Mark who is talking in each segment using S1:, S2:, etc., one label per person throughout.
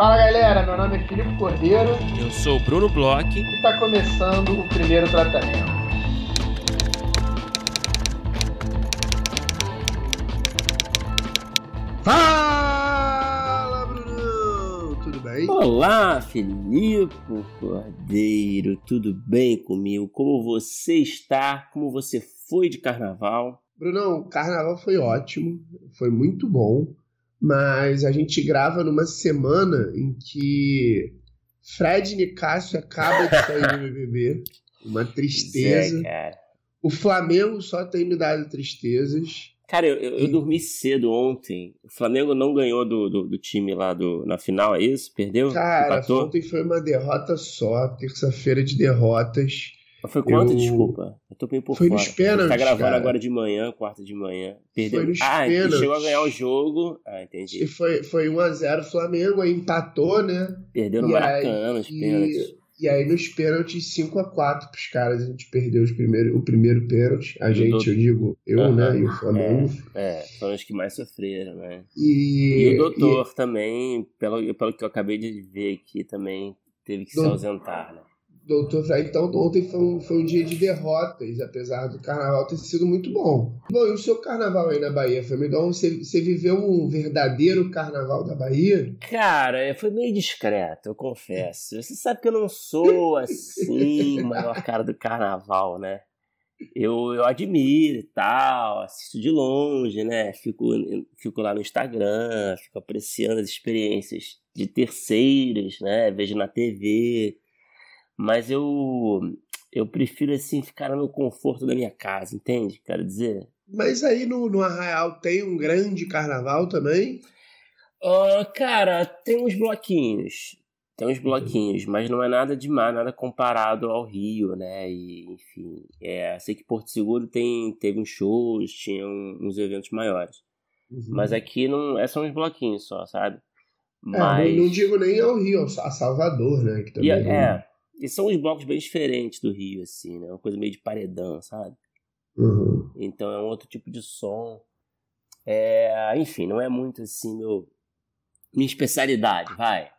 S1: Fala galera, meu nome é Filipe Cordeiro.
S2: Eu sou o Bruno Bloch.
S1: E está começando o primeiro tratamento.
S3: Fala, Bruno! Tudo bem?
S2: Olá, Filipe Cordeiro. Tudo bem comigo? Como você está? Como você foi de carnaval?
S3: Brunão, o carnaval foi ótimo, foi muito bom mas a gente grava numa semana em que Fred Nicásio acaba de sair do BBB. Uma tristeza.
S2: É,
S3: o Flamengo só tem me dado tristezas.
S2: Cara, eu, eu, eu, dormi cedo ontem. O Flamengo não ganhou do, do, do, time lá do, na final, é isso? Perdeu?
S3: Cara, Empatou? ontem foi uma derrota só, terça-feira de derrotas.
S2: Mas foi quanto, eu... desculpa? Eu tô bem por
S3: foi
S2: fora.
S3: Nos pênaltis,
S2: tá gravando
S3: cara.
S2: agora de manhã, quarta de manhã. Perdeu.
S3: Foi nos
S2: ah,
S3: pênaltis.
S2: chegou a ganhar o jogo. Ah, entendi.
S3: E foi, foi 1x0 Flamengo, aí empatou, né?
S2: Perdeu no
S3: e
S2: Maracanã, nos pênaltis.
S3: E... E aí nos pênaltis 5x4 pros caras, a gente perdeu os primeiro, o primeiro pênalti. A gente, eu digo, eu,
S2: uhum.
S3: né, e o Flamengo.
S2: É, é, foram os que mais sofreram, né?
S3: E,
S2: e o doutor e... também, pelo, pelo que eu acabei de ver aqui, também teve que
S3: doutor,
S2: se ausentar, né?
S3: Doutor, então ontem foi um, foi um dia de derrotas, apesar do carnaval ter sido muito bom. Bom, e o seu carnaval aí na Bahia, foi melhor? Você, você viveu um verdadeiro carnaval da Bahia?
S2: Cara, foi meio discreto, eu confesso. Você sabe que eu não sou assim, o maior cara do carnaval, né? Eu, eu admiro e tal, assisto de longe, né? Fico, fico lá no Instagram, fico apreciando as experiências de terceiros, né? Vejo na TV mas eu eu prefiro assim ficar no conforto da minha casa, entende? Quero dizer.
S3: Mas aí no, no Arraial tem um grande carnaval também?
S2: Uh, cara, tem uns bloquinhos. Tem uns bloquinhos, mas não é nada demais, nada comparado ao Rio, né? E, enfim, é, sei que Porto Seguro tem, teve uns shows, tinha uns eventos maiores. Uhum. Mas aqui não é só uns bloquinhos só, sabe?
S3: Mas... É, não, não, digo nem ao Rio, a Salvador, né? Que também
S2: e, é, e são uns blocos bem diferentes do Rio, assim, né? Uma coisa meio de paredão, sabe?
S3: Uhum.
S2: Então é um outro tipo de som. É, enfim, não é muito assim meu minha especialidade, vai.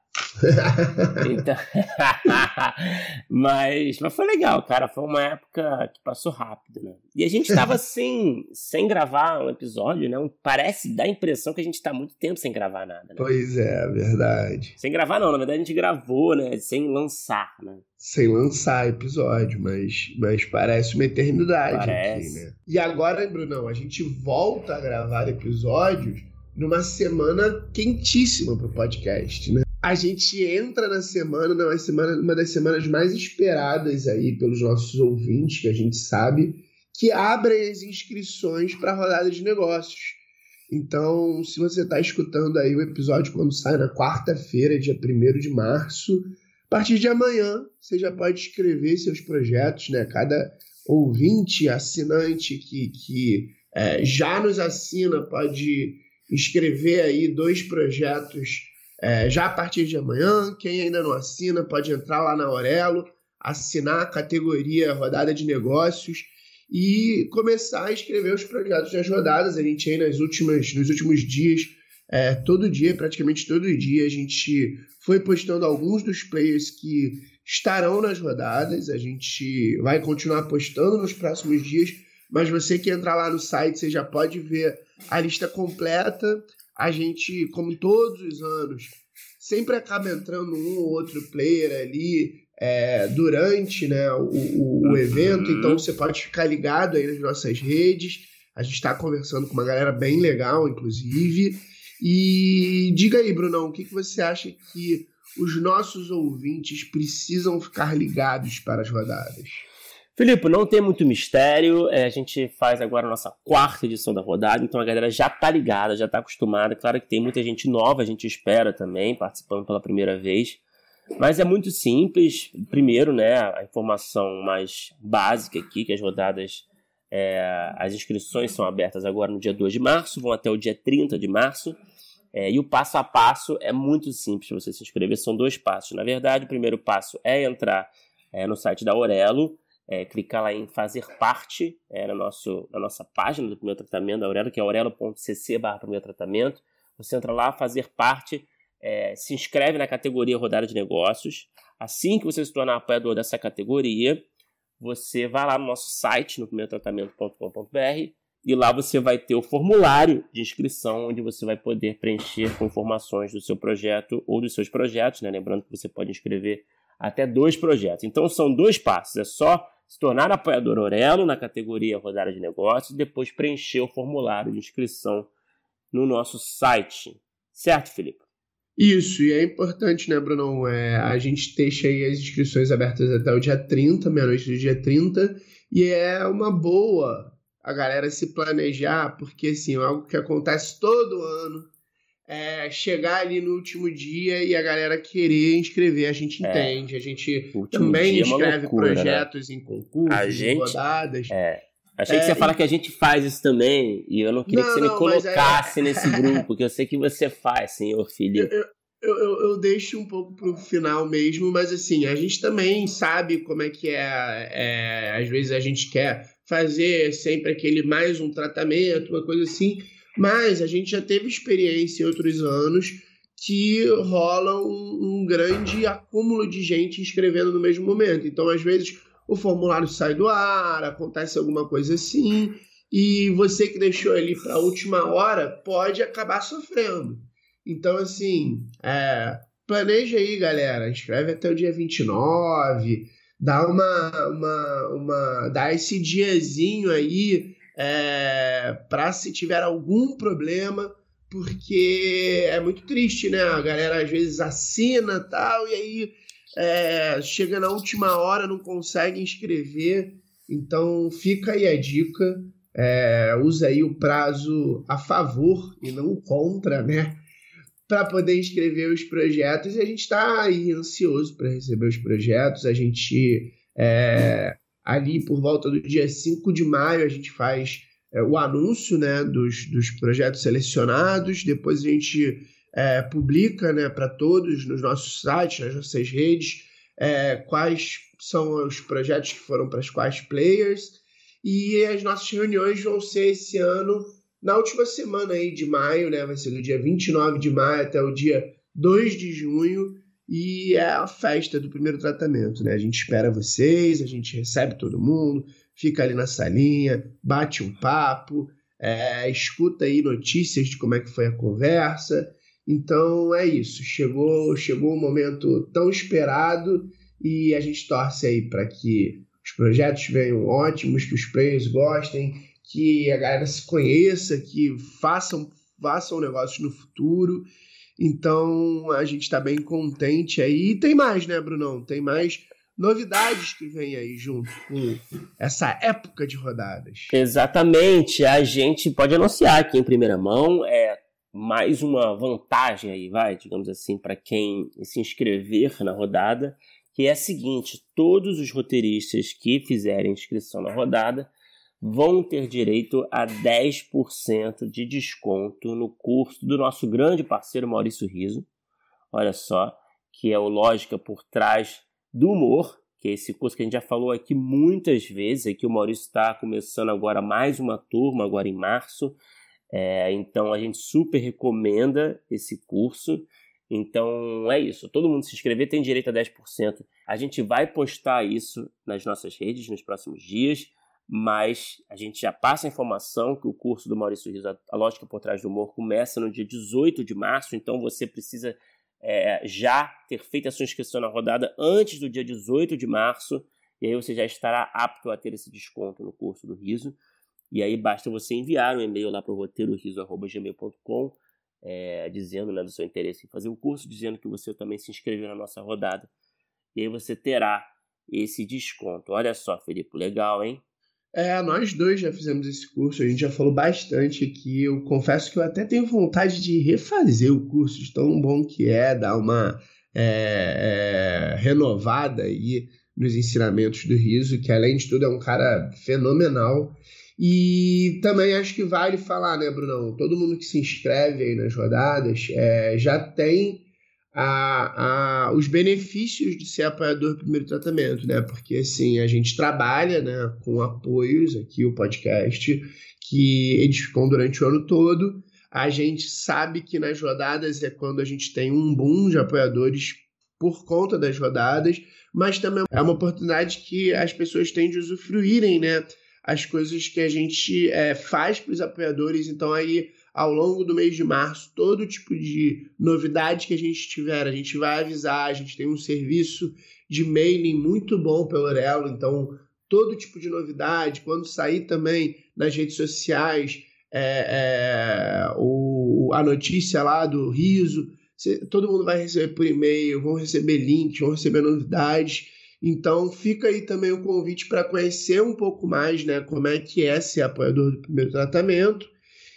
S2: Então, mas, mas foi legal, cara. Foi uma época que passou rápido, né? E a gente estava sem, sem gravar um episódio, né? Parece, dá a impressão que a gente está muito tempo sem gravar nada. Né?
S3: Pois é, verdade.
S2: Sem gravar, não. Na verdade, a gente gravou, né? Sem lançar, né?
S3: Sem lançar episódio, mas, mas parece uma eternidade
S2: parece.
S3: aqui, né? E agora, Brunão, a gente volta a gravar episódios numa semana quentíssima pro podcast, né? A gente entra na semana, numa semana, uma das semanas mais esperadas aí pelos nossos ouvintes, que a gente sabe, que abrem as inscrições para a rodada de negócios. Então, se você está escutando aí o episódio quando sai na quarta-feira, dia 1 de março, a partir de amanhã você já pode escrever seus projetos, né? Cada ouvinte, assinante que, que é, já nos assina pode escrever aí dois projetos é, já a partir de amanhã. Quem ainda não assina pode entrar lá na Aurelo, assinar a categoria Rodada de Negócios e começar a escrever os projetos das rodadas. A gente aí nas últimas, nos últimos dias, é, todo dia, praticamente todo dia, a gente foi postando alguns dos players que estarão nas rodadas. A gente vai continuar postando nos próximos dias, mas você que entrar lá no site, você já pode ver a lista completa. A gente, como todos os anos, sempre acaba entrando um ou outro player ali é, durante né, o, o, o evento, então você pode ficar ligado aí nas nossas redes. A gente está conversando com uma galera bem legal, inclusive. E diga aí, Brunão, o que, que você acha que os nossos ouvintes precisam ficar ligados para as rodadas?
S2: Filipe, não tem muito mistério. É, a gente faz agora a nossa quarta edição da rodada, então a galera já tá ligada, já tá acostumada. Claro que tem muita gente nova, a gente espera também, participando pela primeira vez. Mas é muito simples. Primeiro, né, a informação mais básica aqui, que as rodadas, é, as inscrições são abertas agora no dia 2 de março, vão até o dia 30 de março. É, e o passo a passo é muito simples você se inscrever, são dois passos. Na verdade, o primeiro passo é entrar é, no site da Aurelo, é, clicar lá em fazer parte é, no nosso, na nossa página do primeiro tratamento da Aurelo, que é aurelo.cc barra primeiro tratamento. Você entra lá, fazer parte, é, se inscreve na categoria Rodada de Negócios. Assim que você se tornar apoiador dessa categoria, você vai lá no nosso site, no primeirotratamento.com.br, e lá você vai ter o formulário de inscrição, onde você vai poder preencher com informações do seu projeto ou dos seus projetos, né? Lembrando que você pode inscrever até dois projetos. Então são dois passos, é só se tornar apoiador Orelo na categoria Rodada de Negócios e depois preencher o formulário de inscrição no nosso site. Certo, Felipe?
S3: Isso, e é importante, né, Bruno? É, a gente deixa aí as inscrições abertas até o dia 30, meia-noite do dia 30, e é uma boa a galera se planejar, porque assim, é algo que acontece todo ano é chegar ali no último dia e a galera querer inscrever. A gente é. entende, a gente também é inscreve loucura, né? projetos né? em concursos, a gente, em rodadas.
S2: É. Achei que você é, fala que a gente faz isso também, e eu não queria não, que você não, me colocasse é... nesse grupo, porque eu sei que você faz, senhor filho.
S3: Eu, eu, eu, eu, deixo um pouco pro final mesmo, mas assim, a gente também sabe como é que é, é. Às vezes a gente quer fazer sempre aquele mais um tratamento, uma coisa assim, mas a gente já teve experiência em outros anos que rola um, um grande acúmulo de gente escrevendo no mesmo momento. Então, às vezes o formulário sai do ar, acontece alguma coisa assim, e você que deixou ali para a última hora pode acabar sofrendo. Então, assim, é, planeja aí, galera. Escreve até o dia 29, dá uma, uma, uma dá esse diazinho aí é, para se tiver algum problema, porque é muito triste, né? A galera às vezes assina tal, e aí é, chega na última hora, não consegue inscrever. Então fica aí a dica. É, usa aí o prazo a favor e não contra, né? Para poder inscrever os projetos. E a gente está aí ansioso para receber os projetos. A gente, é, ali por volta do dia 5 de maio, a gente faz é, o anúncio né, dos, dos projetos selecionados. Depois a gente é, publica né, para todos nos nossos sites, nas nossas redes, é, quais são os projetos que foram para as quais players. E as nossas reuniões vão ser esse ano, na última semana aí de maio, né? Vai ser do dia 29 de maio até o dia 2 de junho. E é a festa do primeiro tratamento, né? A gente espera vocês, a gente recebe todo mundo, fica ali na salinha, bate um papo, é, escuta aí notícias de como é que foi a conversa então é isso, chegou, chegou um momento tão esperado e a gente torce aí para que os projetos venham ótimos, que os players gostem, que a galera se conheça, que façam, façam negócios no futuro. Então a gente está bem contente aí. E tem mais, né, Brunão? Tem mais novidades que vem aí junto com essa época de rodadas.
S2: Exatamente. A gente pode anunciar aqui em primeira mão. É, mais uma vantagem aí, vai, digamos assim, para quem se inscrever na rodada, que é a seguinte: todos os roteiristas que fizerem inscrição na rodada vão ter direito a 10% de desconto no curso do nosso grande parceiro Maurício Riso. Olha só, que é o Lógica por Trás do Humor, que é esse curso que a gente já falou aqui muitas vezes, aqui o Maurício está começando agora mais uma turma, agora em março, é, então a gente super recomenda esse curso. Então é isso. Todo mundo se inscrever tem direito a 10%. A gente vai postar isso nas nossas redes nos próximos dias, mas a gente já passa a informação que o curso do Maurício Rios, A Lógica por Trás do Humor, começa no dia 18 de março. Então você precisa é, já ter feito a sua inscrição na rodada antes do dia 18 de março. E aí você já estará apto a ter esse desconto no curso do Riso. E aí basta você enviar um e-mail lá para o roteiroriso.gmail.com é, dizendo né, do seu interesse em fazer o curso, dizendo que você também se inscreveu na nossa rodada. E aí você terá esse desconto. Olha só, Felipe, legal, hein?
S3: É, nós dois já fizemos esse curso, a gente já falou bastante aqui. Eu confesso que eu até tenho vontade de refazer o curso, de tão bom que é, dar uma é, é, renovada aí nos ensinamentos do Riso, que além de tudo é um cara fenomenal. E também acho que vale falar, né, Brunão? Todo mundo que se inscreve aí nas rodadas é, já tem a, a, os benefícios de ser apoiador do primeiro tratamento, né? Porque assim, a gente trabalha né, com apoios aqui, o podcast, que eles ficam durante o ano todo. A gente sabe que nas rodadas é quando a gente tem um boom de apoiadores por conta das rodadas, mas também é uma oportunidade que as pessoas têm de usufruírem, né? As coisas que a gente é, faz para os apoiadores. Então, aí, ao longo do mês de março, todo tipo de novidade que a gente tiver, a gente vai avisar. A gente tem um serviço de mailing muito bom pelo Orelo, então todo tipo de novidade, quando sair também nas redes sociais é, é, o, a notícia lá do riso, todo mundo vai receber por e-mail, vão receber links, vão receber novidades. Então fica aí também o convite para conhecer um pouco mais, né, como é que é ser apoiador do primeiro tratamento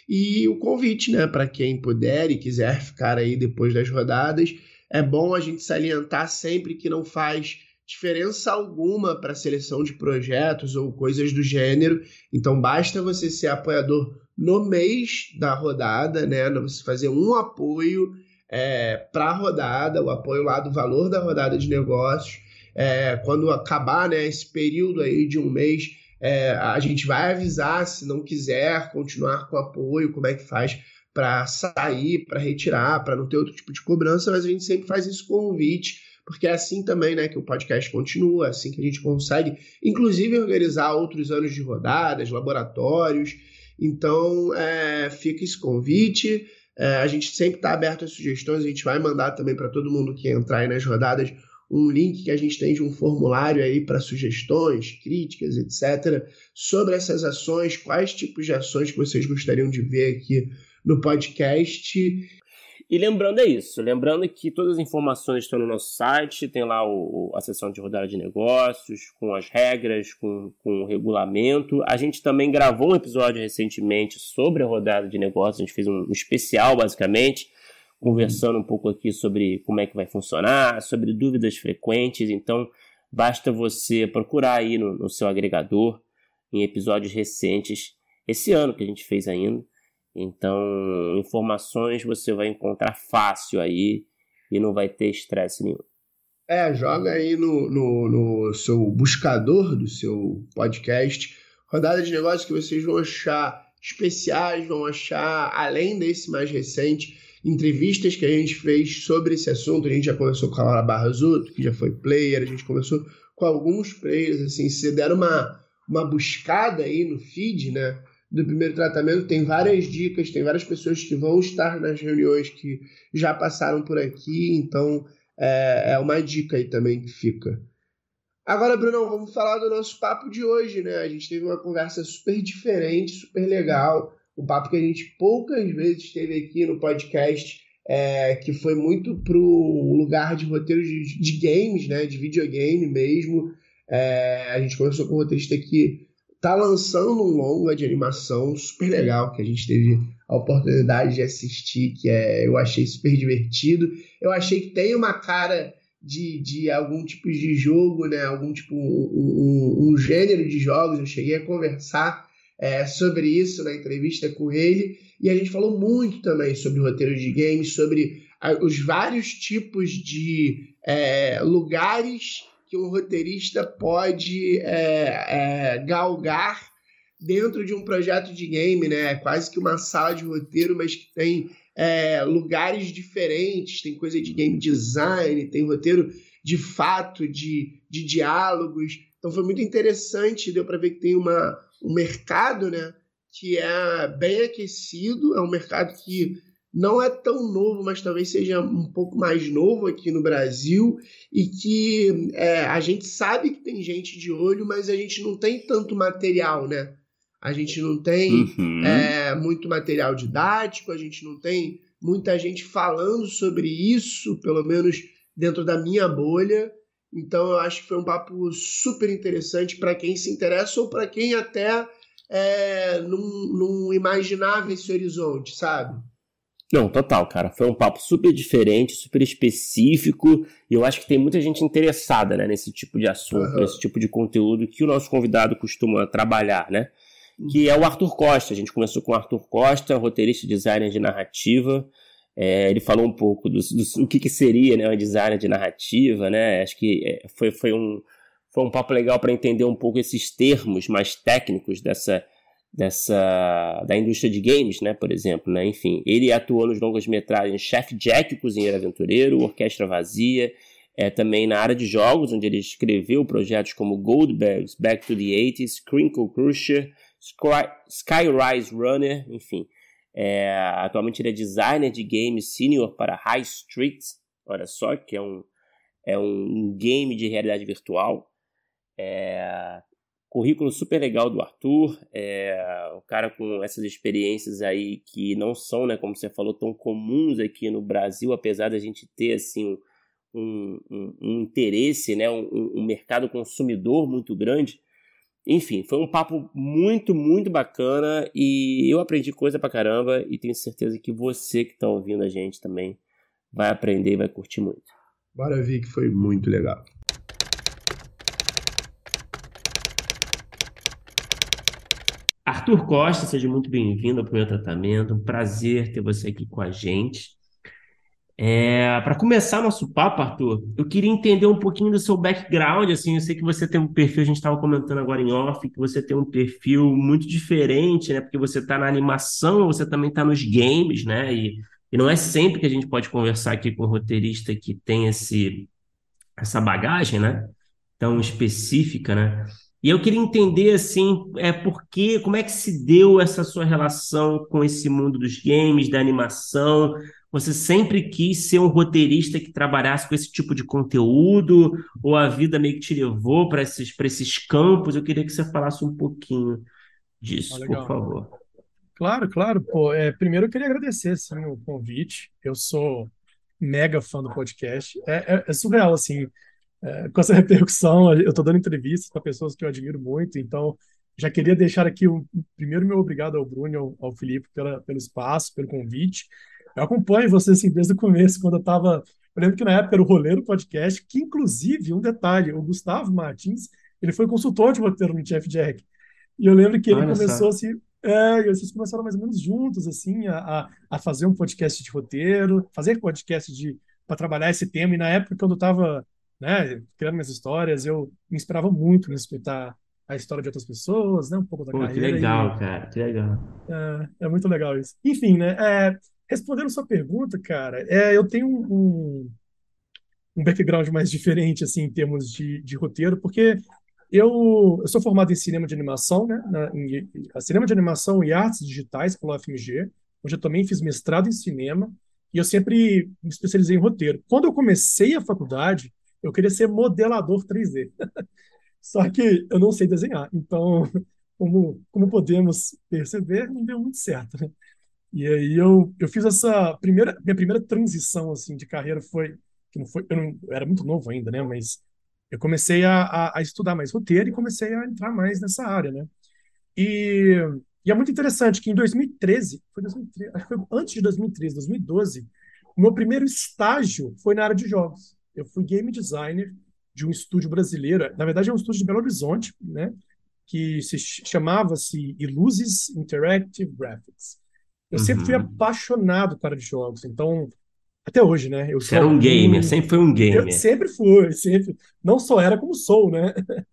S3: e o convite, né, para quem puder e quiser ficar aí depois das rodadas. É bom a gente salientar sempre que não faz diferença alguma para a seleção de projetos ou coisas do gênero. Então basta você ser apoiador no mês da rodada, né? Você fazer um apoio é, para a rodada, o apoio lá do valor da rodada de negócios. É, quando acabar né, esse período aí de um mês, é, a gente vai avisar se não quiser continuar com apoio, como é que faz para sair, para retirar, para não ter outro tipo de cobrança, mas a gente sempre faz esse convite porque é assim também né, que o podcast continua, é assim que a gente consegue, inclusive, organizar outros anos de rodadas, laboratórios. Então, é, fica esse convite. É, a gente sempre está aberto a sugestões, a gente vai mandar também para todo mundo que entrar aí nas rodadas um link que a gente tem de um formulário aí para sugestões, críticas, etc., sobre essas ações, quais tipos de ações que vocês gostariam de ver aqui no podcast.
S2: E lembrando é isso, lembrando que todas as informações estão no nosso site, tem lá o, a seção de rodada de negócios, com as regras, com, com o regulamento. A gente também gravou um episódio recentemente sobre a rodada de negócios, a gente fez um, um especial basicamente, conversando um pouco aqui sobre como é que vai funcionar, sobre dúvidas frequentes, então basta você procurar aí no, no seu agregador, em episódios recentes, esse ano que a gente fez ainda, então, informações você vai encontrar fácil aí e não vai ter estresse nenhum.
S3: É, joga aí no, no, no, seu buscador do seu podcast. Rodada de negócios que vocês vão achar especiais, vão achar, além desse mais recente, entrevistas que a gente fez sobre esse assunto. A gente já conversou com a Laura Barrazuto, que já foi player, a gente conversou com alguns players, assim, se deram uma, uma buscada aí no feed, né? do primeiro tratamento tem várias dicas, tem várias pessoas que vão estar nas reuniões que já passaram por aqui, então é, é uma dica aí também que fica. Agora, Bruno, vamos falar do nosso papo de hoje, né? A gente teve uma conversa super diferente, super legal, um papo que a gente poucas vezes teve aqui no podcast, é, que foi muito para o lugar de roteiros de, de, games, né? De videogame mesmo. É, a gente conversou com o roteirista que tá lançando um longa de animação super legal que a gente teve a oportunidade de assistir, que é, eu achei super divertido. Eu achei que tem uma cara de, de algum tipo de jogo, né? Algum tipo, um, um, um gênero de jogos. Eu cheguei a conversar é, sobre isso na entrevista com ele. E a gente falou muito também sobre roteiro de games, sobre a, os vários tipos de é, lugares que um roteirista pode é, é, galgar dentro de um projeto de game, né? É quase que uma sala de roteiro, mas que tem é, lugares diferentes, tem coisa de game design, tem roteiro de fato, de, de diálogos. Então foi muito interessante, deu para ver que tem uma, um mercado, né? Que é bem aquecido, é um mercado que não é tão novo, mas talvez seja um pouco mais novo aqui no Brasil e que é, a gente sabe que tem gente de olho, mas a gente não tem tanto material, né? A gente não tem uhum. é, muito material didático, a gente não tem muita gente falando sobre isso, pelo menos dentro da minha bolha. Então eu acho que foi um papo super interessante para quem se interessa ou para quem até é, não, não imaginava esse horizonte, sabe?
S2: Não, total, cara. Foi um papo super diferente, super específico, e eu acho que tem muita gente interessada né, nesse tipo de assunto, uhum. nesse tipo de conteúdo que o nosso convidado costuma trabalhar, né? Que é o Arthur Costa. A gente começou com o Arthur Costa, roteirista e designer de narrativa. É, ele falou um pouco do, do, do que, que seria né, um designer de narrativa, né? Acho que é, foi, foi, um, foi um papo legal para entender um pouco esses termos mais técnicos dessa dessa da indústria de games, né, por exemplo, né? Enfim, ele atuou nos longas metragens Chef Jack, Cozinheiro Aventureiro, Orquestra Vazia, é, também na área de jogos, onde ele escreveu projetos como Goldbergs, Back to the 80s, Crinkle Crusher, Skyrise Runner, enfim. É, atualmente ele é designer de games senior para High Street, olha só, que é um, é um game de realidade virtual. É, currículo super legal do Arthur, é, o cara com essas experiências aí que não são, né, como você falou, tão comuns aqui no Brasil, apesar da gente ter assim um, um, um interesse, né, um, um mercado consumidor muito grande. Enfim, foi um papo muito, muito bacana e eu aprendi coisa pra caramba e tenho certeza que você que tá ouvindo a gente também vai aprender e vai curtir muito.
S3: Bora ver que foi muito legal.
S2: Arthur Costa, seja muito bem-vindo ao Primeiro Tratamento. Um prazer ter você aqui com a gente. É, para começar nosso papo, Arthur, eu queria entender um pouquinho do seu background. Assim, eu sei que você tem um perfil, a gente estava comentando agora em off, que você tem um perfil muito diferente, né? Porque você está na animação, você também está nos games, né? E, e não é sempre que a gente pode conversar aqui com um roteirista que tem esse, essa bagagem, né? Tão específica, né? E eu queria entender assim, é por que, como é que se deu essa sua relação com esse mundo dos games, da animação? Você sempre quis ser um roteirista que trabalhasse com esse tipo de conteúdo? Ou a vida meio que te levou para esses, esses campos? Eu queria que você falasse um pouquinho disso, ah, por favor.
S4: Claro, claro. Pô, é, primeiro eu queria agradecer assim, o convite. Eu sou mega fã do podcast. É, é, é surreal, assim, é, com essa repercussão. Eu estou dando entrevistas para pessoas que eu admiro muito, então já queria deixar aqui o primeiro meu obrigado ao Bruno ao, ao Felipe pela, pelo espaço, pelo convite. Eu acompanho você assim desde o começo, quando eu estava. Eu lembro que na época era o roleiro podcast, que inclusive, um detalhe, o Gustavo Martins, ele foi consultor de roteiro no Jeff Jack. E eu lembro que ele Olha começou só. assim. É, e vocês começaram mais ou menos juntos, assim, a, a fazer um podcast de roteiro, fazer podcast de para trabalhar esse tema. E na época, quando eu estava né, criando minhas histórias, eu me inspirava muito em respeitar a história de outras pessoas, né, um pouco da Pô, carreira.
S2: Que legal, e, cara, que legal.
S4: É, é, muito legal isso. Enfim, né, é, Respondendo sua pergunta, cara, é, eu tenho um, um background mais diferente, assim, em termos de, de roteiro, porque eu, eu sou formado em cinema de animação, né, na, em, em, cinema de animação e artes digitais pela UFMG, onde eu também fiz mestrado em cinema, e eu sempre me especializei em roteiro. Quando eu comecei a faculdade, eu queria ser modelador 3D. Só que eu não sei desenhar, então, como, como podemos perceber, não deu muito certo. Né? E aí eu, eu fiz essa primeira, minha primeira transição assim de carreira foi, que não foi, eu, não, eu era muito novo ainda, né? Mas eu comecei a, a, a, estudar mais roteiro e comecei a entrar mais nessa área, né? E, e é muito interessante que em 2013, foi 2013, acho que foi antes de 2013, 2012, o meu primeiro estágio foi na área de jogos. Eu fui game designer de um estúdio brasileiro, na verdade é um estúdio de Belo Horizonte, né? Que se chamava-se Illusis Interactive Graphics. Eu uhum. sempre fui uhum. apaixonado por área de jogos, então até hoje, né?
S2: Eu Você era um gamer, sempre foi um gamer.
S4: Eu sempre fui, sempre. Não só era como sou, né?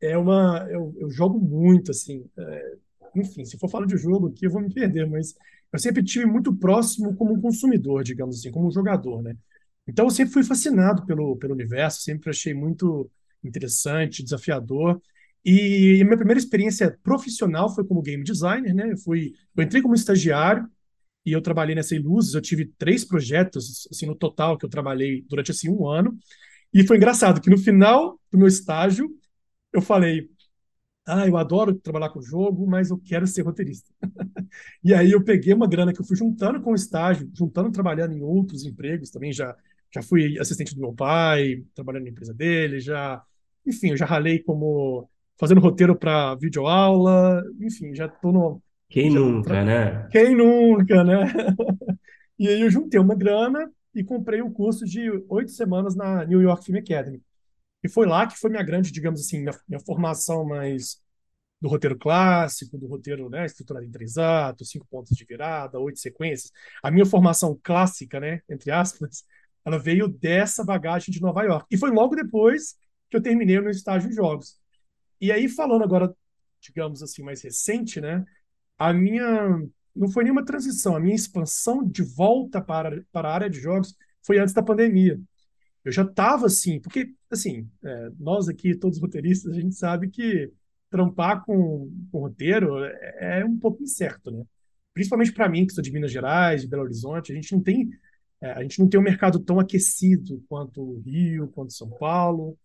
S4: É uma, eu, eu jogo muito, assim. É, enfim, se for falar de jogo aqui, eu vou me perder, mas eu sempre tive muito próximo como um consumidor, digamos assim, como um jogador, né? Então eu sempre fui fascinado pelo, pelo universo, sempre achei muito interessante, desafiador. E a minha primeira experiência profissional foi como game designer, né? Eu fui, eu entrei como estagiário e eu trabalhei nessa Iluzes. Eu tive três projetos, assim, no total que eu trabalhei durante assim um ano. E foi engraçado que no final do meu estágio eu falei: "Ah, eu adoro trabalhar com jogo, mas eu quero ser roteirista". e aí eu peguei uma grana que eu fui juntando com o estágio, juntando trabalhando em outros empregos também já já fui assistente do meu pai, trabalhando na empresa dele, já enfim, eu já ralei como fazendo roteiro para videoaula, enfim, já estou no.
S2: Quem já, nunca, pra... né?
S4: Quem nunca, né? e aí eu juntei uma grana e comprei um curso de oito semanas na New York Film Academy. E foi lá que foi minha grande, digamos assim, minha, minha formação mais do roteiro clássico, do roteiro né, estruturado em três atos, cinco pontos de virada, oito sequências. A minha formação clássica, né, entre aspas, ela veio dessa bagagem de Nova York. E foi logo depois que eu terminei no estágio em jogos. E aí, falando agora, digamos assim, mais recente, né? a minha não foi nenhuma transição, a minha expansão de volta para, para a área de jogos foi antes da pandemia. Eu já estava assim, porque, assim, é, nós aqui, todos roteiristas, a gente sabe que trampar com, com roteiro é, é um pouco incerto, né? Principalmente para mim, que sou de Minas Gerais, de Belo Horizonte, a gente não tem é, a gente não tem um mercado tão aquecido quanto o Rio, quanto São Paulo,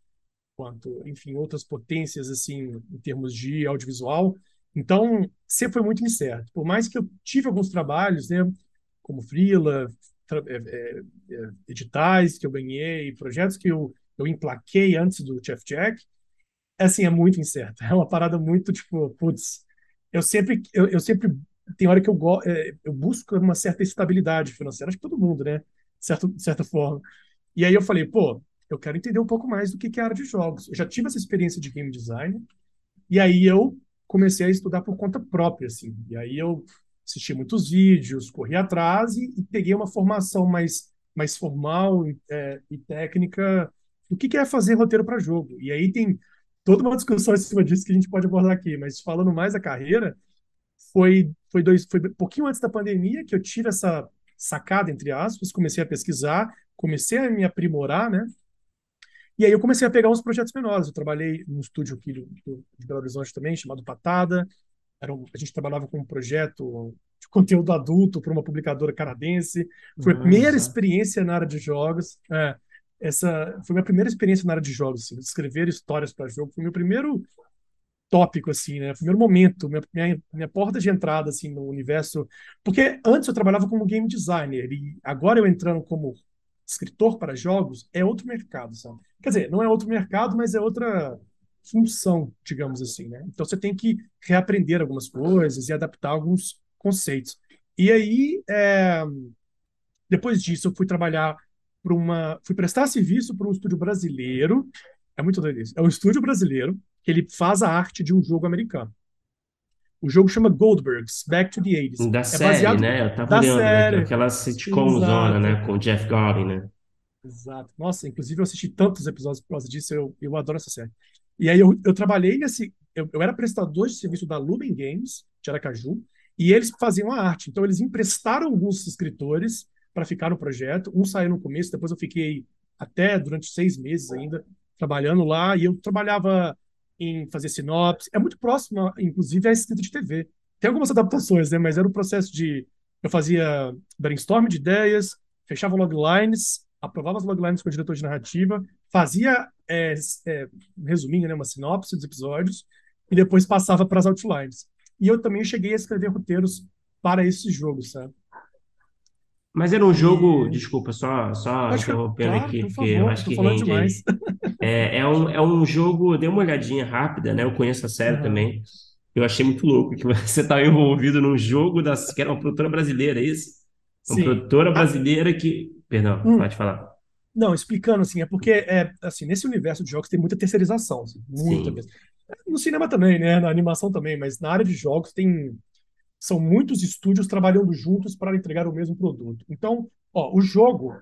S4: quanto, enfim, outras potências, assim, em termos de audiovisual. Então, sempre foi muito incerto. Por mais que eu tive alguns trabalhos, né, como freela, é, é, é, editais que eu ganhei, projetos que eu, eu emplaquei antes do Chef Jack, assim, é muito incerto. É uma parada muito, tipo, putz, eu sempre, eu, eu sempre, tem hora que eu, é, eu busco uma certa estabilidade financeira, acho que todo mundo, né, certo, de certa forma. E aí eu falei, pô, eu quero entender um pouco mais do que é a área de jogos. Eu já tive essa experiência de game design, e aí eu comecei a estudar por conta própria, assim. E aí eu assisti muitos vídeos, corri atrás e, e peguei uma formação mais, mais formal é, e técnica do que, que é fazer roteiro para jogo. E aí tem toda uma discussão em cima disso que a gente pode abordar aqui, mas falando mais da carreira, foi, foi, dois, foi um pouquinho antes da pandemia que eu tive essa sacada, entre aspas, comecei a pesquisar, comecei a me aprimorar, né? E aí eu comecei a pegar uns projetos menores. Eu trabalhei num estúdio aqui do, do, de Belo Horizonte também, chamado Patada. Era um, a gente trabalhava com um projeto de conteúdo adulto para uma publicadora canadense. Foi Nossa. a primeira experiência na área de jogos. É, essa foi minha primeira experiência na área de jogos, assim, escrever histórias para jogo. Foi meu primeiro tópico, assim, né? Primeiro momento, minha, minha, minha, porta de entrada, assim, no universo. Porque antes eu trabalhava como game designer e agora eu entrando como escritor para jogos é outro mercado, sabe? Quer dizer, não é outro mercado, mas é outra função, digamos assim, né? Então você tem que reaprender algumas coisas e adaptar alguns conceitos. E aí, é... depois disso, eu fui trabalhar para uma, fui prestar serviço para um estúdio brasileiro. É muito doido isso. É um estúdio brasileiro que ele faz a arte de um jogo americano. O jogo chama Goldbergs, Back to the 80s.
S2: Da
S4: é
S2: série, né? Eu tava olhando, né?
S4: série.
S2: Aquela sitcomzona, né? Com o Jeff Garvin, né?
S4: Exato. Nossa, inclusive eu assisti tantos episódios por causa disso, eu, eu adoro essa série. E aí eu, eu trabalhei nesse... Eu, eu era prestador de serviço da Lumen Games, de Aracaju, e eles faziam a arte. Então eles emprestaram alguns escritores para ficar no projeto. Um saiu no começo, depois eu fiquei até durante seis meses ainda trabalhando lá, e eu trabalhava em fazer sinopse. É muito próximo, inclusive, à escrita de TV. Tem algumas adaptações, né? Mas era o processo de. Eu fazia brainstorm de ideias, fechava loglines, aprovava as loglines com o diretor de narrativa, fazia, é, é, resuminho, né, uma sinopse dos episódios, e depois passava para as outlines. E eu também cheguei a escrever roteiros para esse jogo, sabe?
S2: Mas era um jogo, e... desculpa, só, só interrompendo claro, aqui, porque eu acho que rende. É, é, um, é um jogo, dê uma olhadinha rápida, né? Eu conheço a série uhum. também. Eu achei muito louco que você estava tá envolvido num jogo das, que era uma produtora brasileira, é isso? Uma Sim. produtora ah. brasileira que. Perdão, hum. pode falar.
S4: Não, explicando assim, é porque é, assim, nesse universo de jogos tem muita terceirização, assim, muita mesmo. No cinema também, né? Na animação também, mas na área de jogos tem são muitos estúdios trabalhando juntos para entregar o mesmo produto. Então, ó, o jogo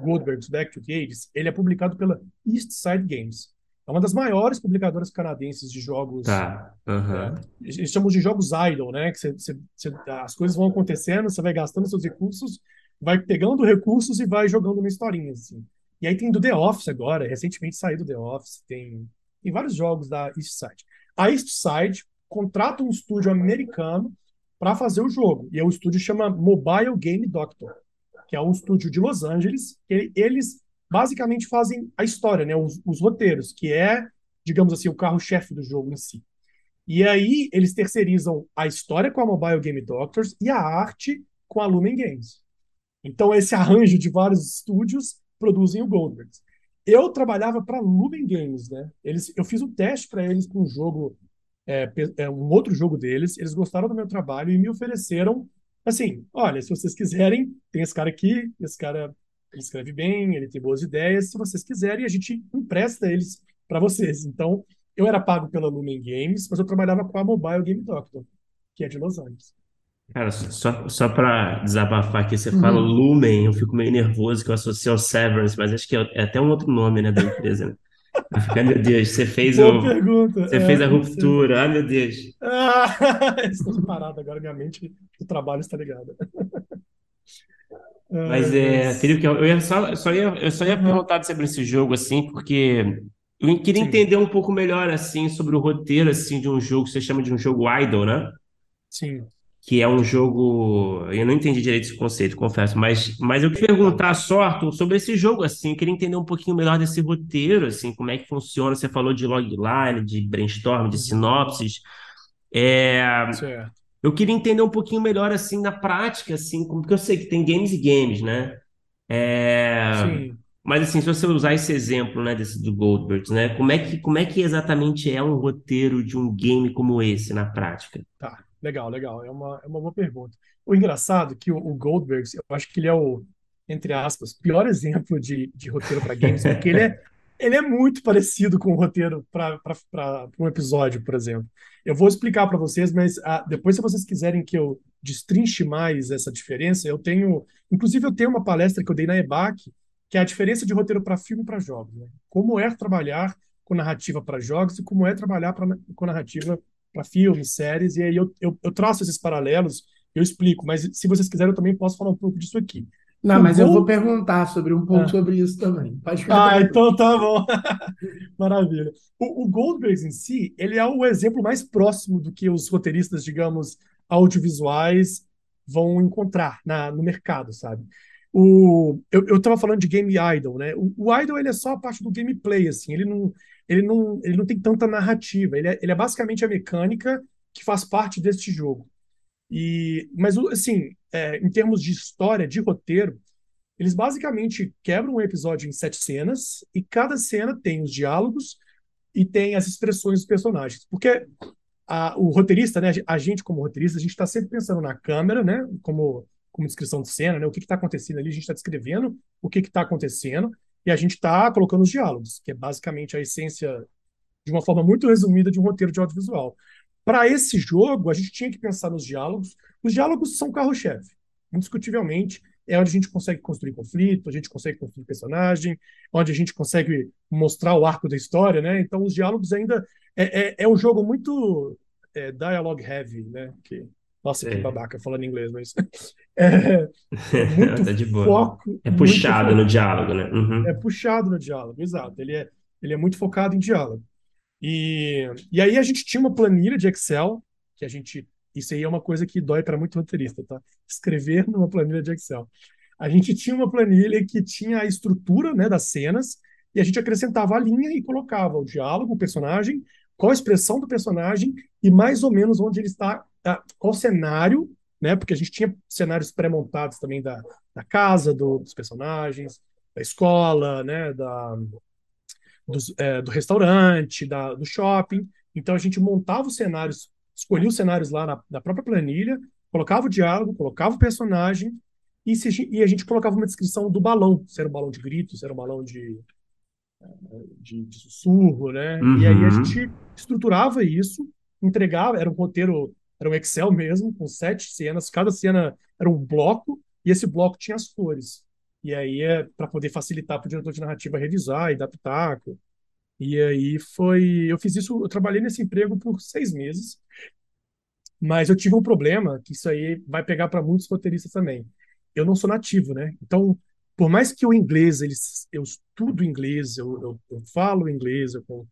S4: Goldberg's Back to the Ages, ele é publicado pela East Side Games. É uma das maiores publicadoras canadenses de jogos.
S2: Tá. Uhum.
S4: É, eles chamam de jogos idle, né? Que cê, cê, cê, as coisas vão acontecendo, você vai gastando seus recursos, vai pegando recursos e vai jogando uma historinha, assim. E aí tem do The Office agora, recentemente saiu do The Office, tem, tem vários jogos da East Side. A East Side contrata um estúdio americano para fazer o jogo. E o estúdio chama Mobile Game Doctor, que é um estúdio de Los Angeles. Eles basicamente fazem a história, né, os, os roteiros, que é, digamos assim, o carro-chefe do jogo em si. E aí eles terceirizam a história com a Mobile Game Doctors e a arte com a Lumen Games. Então esse arranjo de vários estúdios produzem o Goldbergs. Eu trabalhava para Lumen Games, né? Eles, eu fiz um teste para eles com um jogo é, é, um outro jogo deles, eles gostaram do meu trabalho e me ofereceram, assim, olha, se vocês quiserem, tem esse cara aqui, esse cara ele escreve bem, ele tem boas ideias, se vocês quiserem, a gente empresta eles para vocês. Então, eu era pago pela Lumen Games, mas eu trabalhava com a Mobile Game Doctor, que é de Los Angeles.
S2: Cara, só, só para desabafar aqui, você uhum. fala Lumen, eu fico meio nervoso que eu associo ao Severance, mas acho que é, é até um outro nome, né, da empresa, né? Ai, meu Deus, você fez
S4: Boa
S2: o,
S4: pergunta.
S2: você
S4: É,
S2: fez a
S4: não sei.
S2: ruptura, ai, meu Deus.
S4: Ah, estou parado agora, minha mente do trabalho está ligada.
S2: Mas
S4: Ai,
S2: é,
S4: mas.
S2: Felipe, eu ia só, só ia, eu só ia
S4: Aham,
S2: perguntar sobre esse jogo assim, porque eu queria
S4: Sim,
S2: entender um pouco melhor assim sobre o roteiro assim de um jogo que você chama de um jogo idle, né?
S4: sim.
S2: Que é um jogo, eu não entendi direito esse conceito, confesso, mas, mas eu queria perguntar só, Arthur, sobre esse jogo assim, eu queria entender um pouquinho melhor desse roteiro assim, como é que funciona? Você falou de logline, de brainstorm, de
S4: Uhum,
S2: sinopses. É,
S4: certo.
S2: eu queria entender um pouquinho melhor assim na prática, assim, como- porque eu sei que tem games e games, né? É,
S4: Sim.
S2: Mas assim, se você usar esse exemplo, né, desse do Goldberg, né, como é que, como é que exatamente é um roteiro de um game como esse na prática?
S4: Tá, legal, legal. É uma, é uma boa pergunta. O engraçado é que o, o Goldberg, eu acho que ele é o, entre aspas, pior exemplo de, de roteiro para games, porque ele é, ele é muito parecido com o roteiro para um episódio, por exemplo. Eu vou explicar para vocês, mas ah, depois, se vocês quiserem que eu destrinche mais essa diferença, eu tenho. Inclusive, eu tenho uma palestra que eu dei na EBAC, que é a diferença de roteiro para filme e para jogos. Né? Como é trabalhar com narrativa para jogos e como é trabalhar pra, com narrativa para filmes, séries, e aí eu, eu, eu traço esses paralelos, eu explico, mas se vocês quiserem, eu também posso falar um pouco disso aqui.
S3: Não, mas eu vou perguntar sobre um pouco
S4: Ah,
S3: sobre isso também. Pode
S4: ah, então tá bom. Maravilha. O, o Goldberg em si, ele é o exemplo mais próximo do que os roteiristas, digamos, audiovisuais vão encontrar na, no mercado, sabe? O, eu, eu tava falando de game idol, né? O, o idol, ele é só a parte do gameplay, assim, ele não, ele não, ele não tem tanta narrativa, ele é, ele é basicamente a mecânica que faz parte deste jogo. E, mas, assim, é, em termos de história, de roteiro, eles basicamente quebram um episódio em sete cenas e cada cena tem os diálogos e tem as expressões dos personagens. Porque a, o roteirista, né, a gente como roteirista, a gente está sempre pensando na câmera, né, como, como descrição de cena, né, o que está acontecendo ali, a gente está descrevendo o que está acontecendo e a gente está colocando os diálogos, que é basicamente a essência, de uma forma muito resumida, de um roteiro de audiovisual. Para esse jogo, a gente tinha que pensar nos diálogos. Os diálogos são carro-chefe, indiscutivelmente. É onde a gente consegue construir conflito, a gente consegue construir personagem, onde a gente consegue mostrar o arco da história, né? Então, os diálogos ainda é, é, é um jogo muito é, dialogue heavy, né? Que, nossa, que
S2: Sei.
S4: babaca falando inglês, mas é, é muito
S2: Tá de boa.
S4: foco,
S2: É puxado no diálogo, né?
S4: é
S2: Uhum.
S4: puxado no diálogo, exato. Ele é, ele é muito focado em diálogo. E, e aí a gente tinha uma planilha de Excel, que a gente. Isso aí é uma coisa que dói para muito roteirista, tá? Escrever numa planilha de Excel. A gente tinha uma planilha que tinha a estrutura, né, das cenas, e a gente acrescentava a linha e colocava o diálogo, o personagem, qual a expressão do personagem e mais ou menos onde ele está, tá, qual cenário, né? Porque a gente tinha cenários pré-montados também da, da casa, do- dos personagens, da escola, né? Da, dos, é, do restaurante, da, do shopping. Então a gente montava os cenários, escolhia os cenários lá na, na própria planilha, colocava o diálogo, colocava o personagem e, se, e a gente colocava uma descrição do balão, se era um balão de grito, se era um balão de, de, de sussurro, né? E aí a
S2: Uhum.
S4: gente estruturava isso, entregava, era um roteiro, era um Excel mesmo, com sete cenas, cada cena era um bloco, e esse bloco tinha as cores. E aí é para poder facilitar para o diretor de narrativa revisar e dar pitaco. E aí foi. Eu fiz isso, eu trabalhei nesse emprego por seis meses, mas eu tive um problema, que isso aí vai pegar para muitos roteiristas também. Eu não sou nativo, né? Então, por mais que o inglês, eu estudo inglês, eu, eu, eu falo inglês, eu, eu,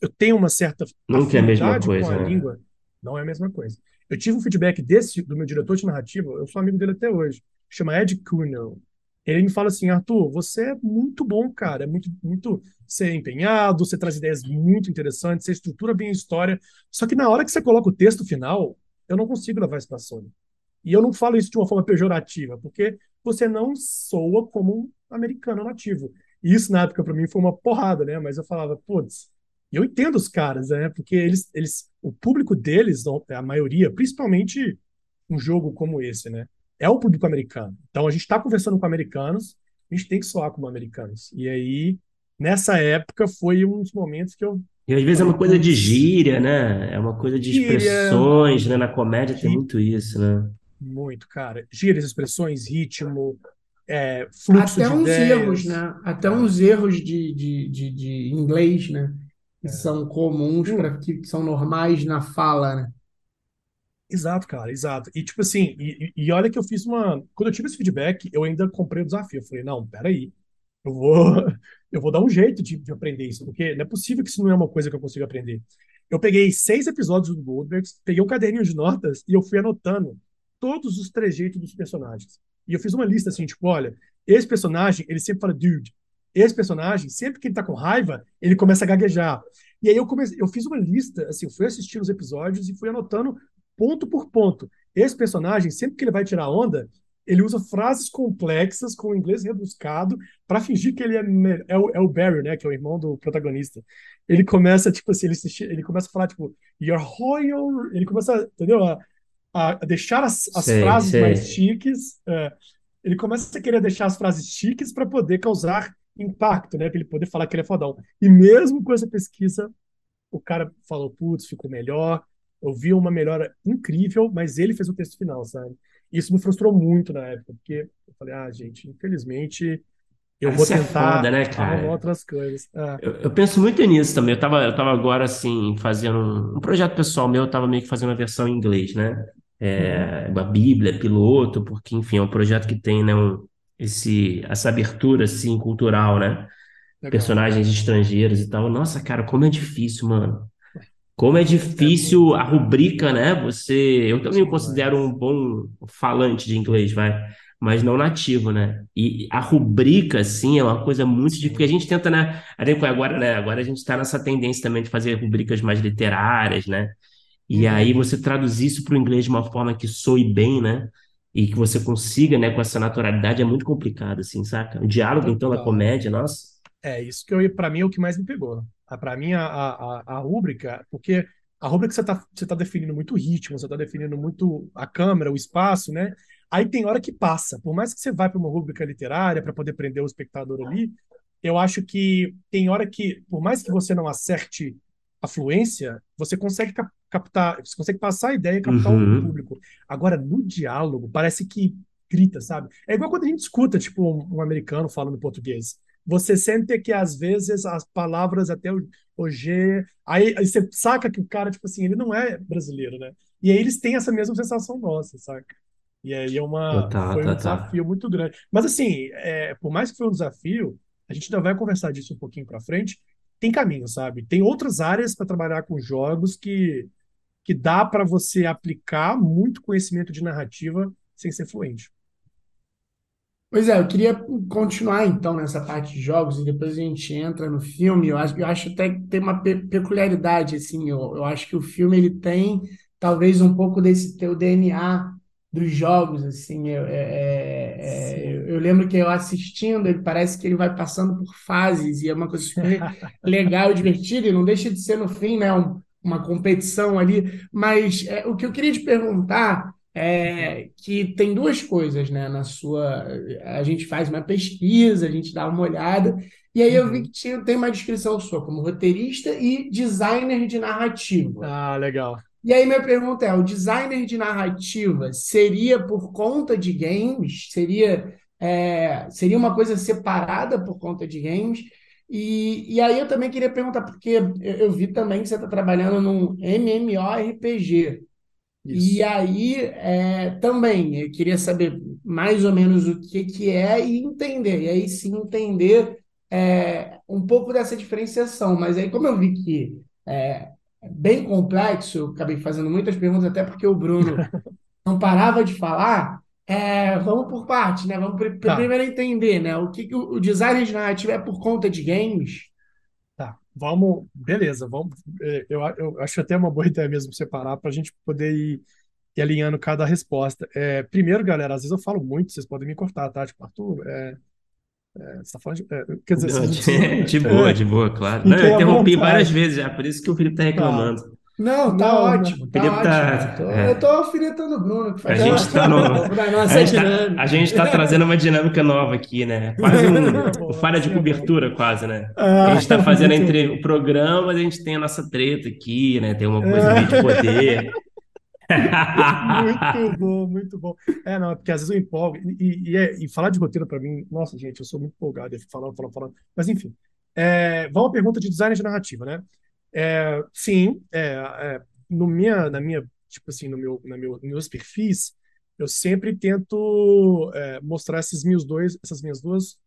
S4: eu tenho uma certa
S2: Nunca é a mesma
S4: afinidade com
S2: coisa,
S4: a
S2: né?
S4: língua, não é a mesma coisa. Eu tive um feedback desse, do meu diretor de narrativa, eu sou amigo dele até hoje, chama Ed Cuno. Ele me fala assim, Arthur, você é muito bom, cara, é muito, muito, você é empenhado, você traz ideias muito interessantes, você estrutura bem a história, só que na hora que você coloca o texto final, eu não consigo levar isso para a Sony. E eu não falo isso de uma forma pejorativa, porque você não soa como um americano nativo. E isso, na época, para mim, foi uma porrada, né? Mas eu falava, putz, e eu entendo os caras, né? Porque eles, eles, o público deles, a maioria, principalmente um jogo como esse, né? É o público americano. Então a gente está conversando com americanos, a gente tem que soar como americanos. E aí, nessa época, foi um dos momentos que eu
S2: E às vezes é uma coisa de gíria, né? É uma coisa de
S4: gíria,
S2: expressões, né? Na comédia tem muito isso, né?
S4: Muito, cara. Gírias, expressões, ritmo, é, fluxo
S3: Até
S4: de
S3: uns
S4: ideias.
S3: erros, né? Até uns erros de, de, de, de inglês, né? Que
S4: É.
S3: são comuns, para que, que são normais na fala, né?
S4: Exato, cara, exato. E tipo assim, e, e olha que eu fiz uma. Quando eu tive esse feedback, eu ainda comprei o desafio. Eu falei, não, peraí, eu vou, eu vou dar um jeito de, de aprender isso, porque não é possível que isso não é uma coisa que eu consiga aprender. Eu peguei seis episódios do Goldberg, peguei um caderninho de notas e eu fui anotando todos os trejeitos dos personagens. E eu fiz uma lista assim, tipo, olha, esse personagem, ele sempre fala dude. Esse personagem, sempre que ele tá com raiva, ele começa a gaguejar. E aí eu comecei, eu fiz uma lista, assim, eu fui assistir os episódios e fui anotando ponto por ponto. Esse personagem, sempre que ele vai tirar onda, ele usa frases complexas com inglês rebuscado para fingir que ele é, é, o, é o Barry, né, que é o irmão do protagonista. Ele começa, tipo assim, ele, ele começa a falar, tipo, You're royal. Ele começa, entendeu? A deixar as, as
S2: Sei,
S4: frases
S2: sei.
S4: mais chiques. é, ele começa a querer deixar as frases chiques para poder causar impacto, né? Para ele poder falar que ele é fodão. E mesmo com essa pesquisa, o cara falou, putz, ficou melhor. Eu vi uma melhora incrível, mas ele fez o texto final, sabe? Isso me frustrou muito na época, porque eu falei, ah, gente, infelizmente eu vou
S2: Isso é
S4: tentar
S2: foda, né, cara?
S4: outras coisas. Ah,
S2: Eu, eu penso muito nisso também. Eu tava, eu tava agora, assim, fazendo um, um projeto pessoal meu, eu tava meio que fazendo uma versão em inglês, né? É, uma Bíblia, piloto, porque, enfim, é um projeto que tem, né, um, esse, essa abertura, assim, cultural, né?
S4: legal.
S2: Personagens estrangeiros e tal. Nossa, cara, como é difícil, mano. Como é difícil a rubrica, né? Você, eu também me considero um bom falante de inglês, vai, mas não nativo, né? E a rubrica, assim, é uma coisa muito difícil, porque a gente tenta, né? Agora, né? Agora a gente está nessa tendência também de fazer rubricas mais literárias, né? E aí você traduzir isso para o inglês de uma forma que soe bem, né? E que você consiga, né, com essa naturalidade, é muito complicado, assim, saca? O diálogo, então, da comédia, nossa.
S4: É, isso que eu, para mim é o que mais me pegou. Ah, Para mim, a, a, a- rúbrica, porque a rúbrica você tá, você tá definindo muito ritmo, você tá definindo muito a câmera, o espaço, né? Aí tem hora que passa. Por mais que você vá para uma rúbrica literária para poder prender o espectador ali, eu acho que tem hora que, por mais que você não acerte a fluência, você consegue cap- captar, você consegue passar a ideia e captar
S2: Uhum.
S4: o público. Agora, no diálogo, parece que grita, sabe? É igual quando a gente escuta, tipo, um, um americano falando português. Você sente que, às vezes, as palavras até o, o G... Aí, aí você saca que o cara, tipo assim, ele não é brasileiro, né? E aí eles têm essa mesma sensação nossa, saca? E aí é uma,
S2: Total,
S4: foi um
S2: total.
S4: desafio muito grande. Mas, assim, é, por mais que foi um desafio, a gente ainda vai conversar disso um pouquinho pra frente, tem caminho, sabe? Tem outras áreas para trabalhar com jogos que, que dá para você aplicar muito conhecimento de narrativa sem ser fluente.
S3: Pois é, eu queria continuar então nessa parte de jogos e depois a gente entra no filme. Eu acho, eu acho até que tem uma pe- peculiaridade, assim, eu, eu acho que o filme ele tem talvez um pouco desse teu DNA dos jogos, assim, eu, é- é- é- eu, eu lembro que eu assistindo, ele parece que ele vai passando por fases e é uma coisa super legal, divertida e não deixa de ser no fim, né, um- uma competição ali, mas é, o que eu queria te perguntar é que tem duas coisas, né, na sua, a gente faz uma pesquisa, a gente dá uma olhada, e aí eu vi que tinha, tem uma descrição sua como roteirista e designer de narrativa.
S4: Ah, legal.
S3: E aí minha pergunta é, o designer de narrativa seria por conta de games? Seria, é, seria uma coisa separada por conta de games? E, e aí eu também queria perguntar, porque eu, eu vi também que você está trabalhando num MMORPG.
S4: Isso.
S3: E aí é, também eu queria saber mais ou menos o que, que é e entender. E aí sim entender é, um pouco dessa diferenciação. Mas aí, como eu vi que é bem complexo, eu acabei fazendo muitas perguntas, até porque o Bruno não parava de falar. É, vamos por parte, né? Vamos pri-
S4: Tá.
S3: primeiro entender, né? O que, que o, o design de narrativa é por conta de games?
S4: Tá, vamos, beleza, vamos. é, Eu, eu acho até uma boa ideia mesmo separar para a gente poder ir, ir alinhando cada resposta. É, primeiro, galera, às vezes eu falo muito, vocês podem me cortar, tá? Tipo, Arthur, é, é, você tá falando de, é, quer dizer,
S2: Não,
S4: precisam-
S2: de boa,
S4: é,
S2: de boa, claro. Não, eu
S4: à
S2: interrompi
S4: vontade.
S2: várias vezes já, por isso que o Felipe tá reclamando.
S3: Não, tá
S4: Não,
S3: ótimo, tá
S2: Felipe tá-
S3: ótimo. Eu tô,
S2: é.
S3: eu tô alfinetando o Bruno, que faz
S2: A gente tá no- A gente, tá, a gente tá trazendo uma dinâmica nova aqui, né? Quase um, um falha de cobertura, quase, né? A gente tá fazendo entre o programa, a gente tem a nossa treta aqui, né? Tem uma coisa meio de poder.
S4: Muito bom, muito bom. É, não, porque às vezes eu empolgo. E, e, é, e falar de roteiro para mim, nossa, gente, eu sou muito empolgado. Falando, falando, falando. Mas enfim, é, vamos à pergunta de design de narrativa, né? É, sim, é, é, no minha, na minha, tipo assim, no meu, na meu, meus perfis, eu sempre tento é, mostrar esses meus dois, essas minhas duas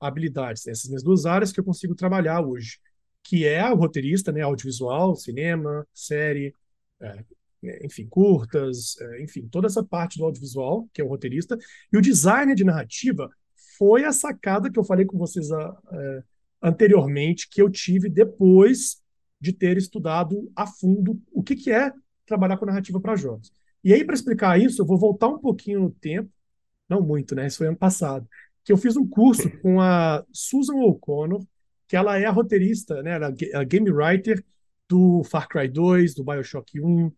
S4: habilidades, né? essas minhas duas áreas que eu consigo trabalhar hoje, que é o roteirista, né, audiovisual, cinema, série, é, enfim, curtas, é, enfim, toda essa parte do audiovisual, que é o roteirista, e o design de narrativa foi a sacada que eu falei com vocês a, a, é, anteriormente, que eu tive depois de ter estudado a fundo o que, que é trabalhar com narrativa para jogos. E aí, para explicar isso, eu vou voltar um pouquinho no tempo, não muito, né? Isso foi ano passado, que eu fiz um curso com a Susan O'Connor, que ela é a roteirista, né? Ela é a game writer do Far Cry 2, do BioShock 1,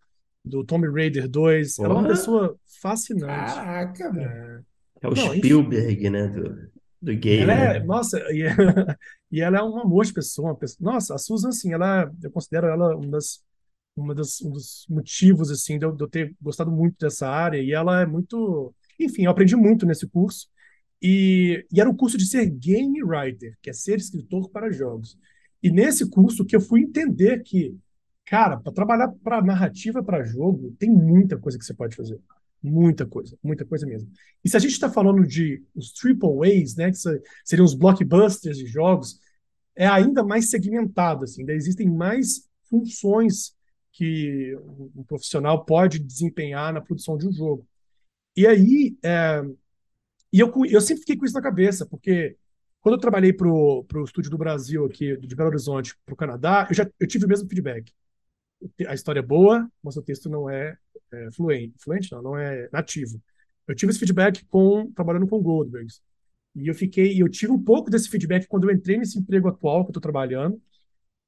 S4: do Tomb Raider 2. Ela é uma pessoa fascinante.
S3: Caraca, mano.
S2: É, é o não, Spielberg, né? Do, do game.
S4: Ela é, né? Nossa, e, é, e, ela é um amor de pessoa, uma pessoa. Nossa, a Susan, assim, ela, eu considero ela uma das, uma das, um dos motivos, assim, de eu, de eu ter gostado muito dessa área. E ela é muito. Enfim, eu aprendi muito nesse curso. E, e, era um curso de ser game writer, que é ser escritor para jogos. E nesse curso que eu fui entender que Cara, para trabalhar para narrativa para jogo, tem muita coisa que você pode fazer. Muita coisa, muita coisa mesmo. E se a gente está falando de os triple A's, né, que seriam os blockbusters de jogos, é ainda mais segmentado, assim, ainda existem mais funções que um profissional pode desempenhar na produção de um jogo. E aí, é, e eu, eu sempre fiquei com isso na cabeça, porque quando eu trabalhei para o estúdio do Brasil aqui, de Belo Horizonte, para o Canadá, eu já eu tive o mesmo feedback a história é boa, mas o texto não é, é fluente, fluente não, não é nativo. Eu tive esse feedback com trabalhando com Goldbergs. E eu fiquei, eu tive um pouco desse feedback quando eu entrei nesse emprego atual que eu estou trabalhando,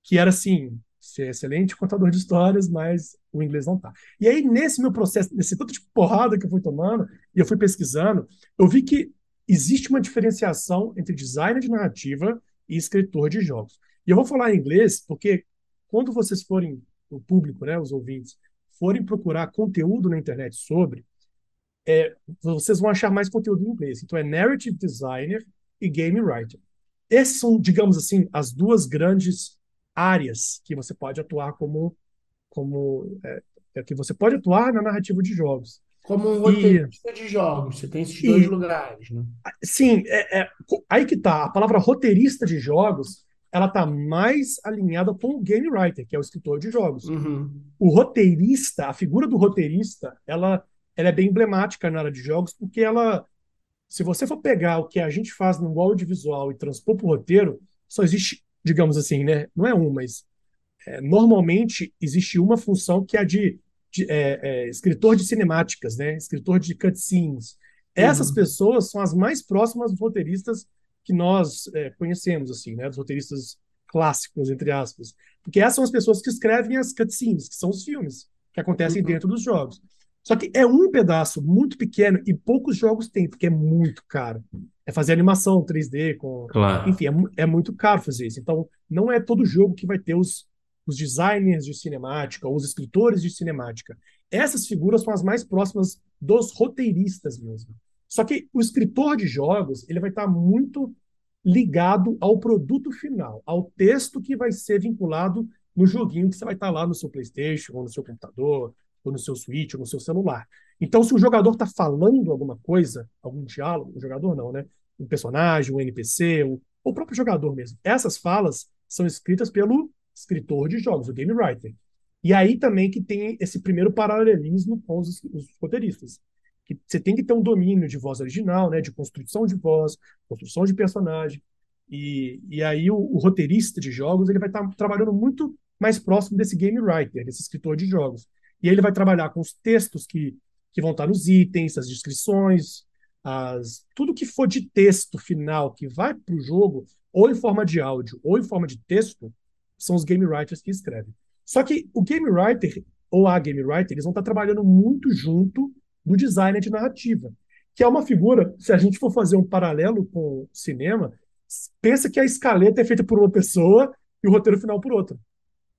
S4: que era assim, ser excelente contador de histórias, mas o inglês não tá. E aí nesse meu processo, nesse tanto de porrada que eu fui tomando e eu fui pesquisando, eu vi que existe uma diferenciação entre designer de narrativa e escritor de jogos. E eu vou falar em inglês porque quando vocês forem o público, né, os ouvintes, forem procurar conteúdo na internet sobre, é, vocês vão achar mais conteúdo em inglês. Então é narrative designer e game writer. Essas são, digamos assim, as duas grandes áreas que você pode atuar como, como é, é que você pode atuar na narrativa de jogos.
S3: Como um roteirista e, de jogos, você tem esses e, dois lugares, né?
S4: Sim, é, é, aí que tá. A palavra roteirista de jogos ela está mais alinhada com o game writer, que é o escritor de jogos.
S3: Uhum.
S4: O roteirista, a figura do roteirista, ela, ela é bem emblemática na área de jogos, porque ela, se você for pegar o que a gente faz no audiovisual e transpor para o roteiro, só existe, digamos assim, né? Não é um, mas é, normalmente existe uma função que é a de, de é, é, escritor de cinemáticas, né? Escritor de cutscenes. Essas uhum. pessoas são as mais próximas dos roteiristas que nós é, conhecemos, assim, né, dos roteiristas clássicos, entre aspas. Porque essas são as pessoas que escrevem as cutscenes, que são os filmes que acontecem uhum. dentro dos jogos. Só que é um pedaço muito pequeno e poucos jogos têm, porque é muito caro. É fazer animação 3D com.
S2: Claro.
S4: Enfim, é, é, muito caro fazer isso. Então, não é todo jogo que vai ter os, os designers de cinemática ou os escritores de cinemática. Essas figuras são as mais próximas dos roteiristas mesmo. Só que o escritor de jogos ele vai estar muito ligado ao produto final, ao texto que vai ser vinculado no joguinho que você vai estar lá no seu PlayStation, ou no seu computador, ou no seu Switch, ou no seu celular. Então, se o jogador está falando alguma coisa, algum diálogo, o jogador não, né? Um personagem, um NPC, o, o próprio jogador mesmo. Essas falas são escritas pelo escritor de jogos, o game writer. E aí também que tem esse primeiro paralelismo com os roteiristas que você tem que ter um domínio de voz original, né, de construção de voz, construção de personagem. E, e aí o, o roteirista de jogos ele vai estar tá trabalhando muito mais próximo desse game writer, desse escritor de jogos. E aí ele vai trabalhar com os textos que, que vão estar nos itens, as descrições, as, tudo que for de texto final que vai para o jogo, ou em forma de áudio, ou em forma de texto, são os game writers que escrevem. Só que o game writer ou a game writer, eles vão estar trabalhando muito junto do designer de narrativa, que é uma figura, se a gente for fazer um paralelo com o cinema, pensa que a escaleta é feita por uma pessoa e o roteiro final por outra.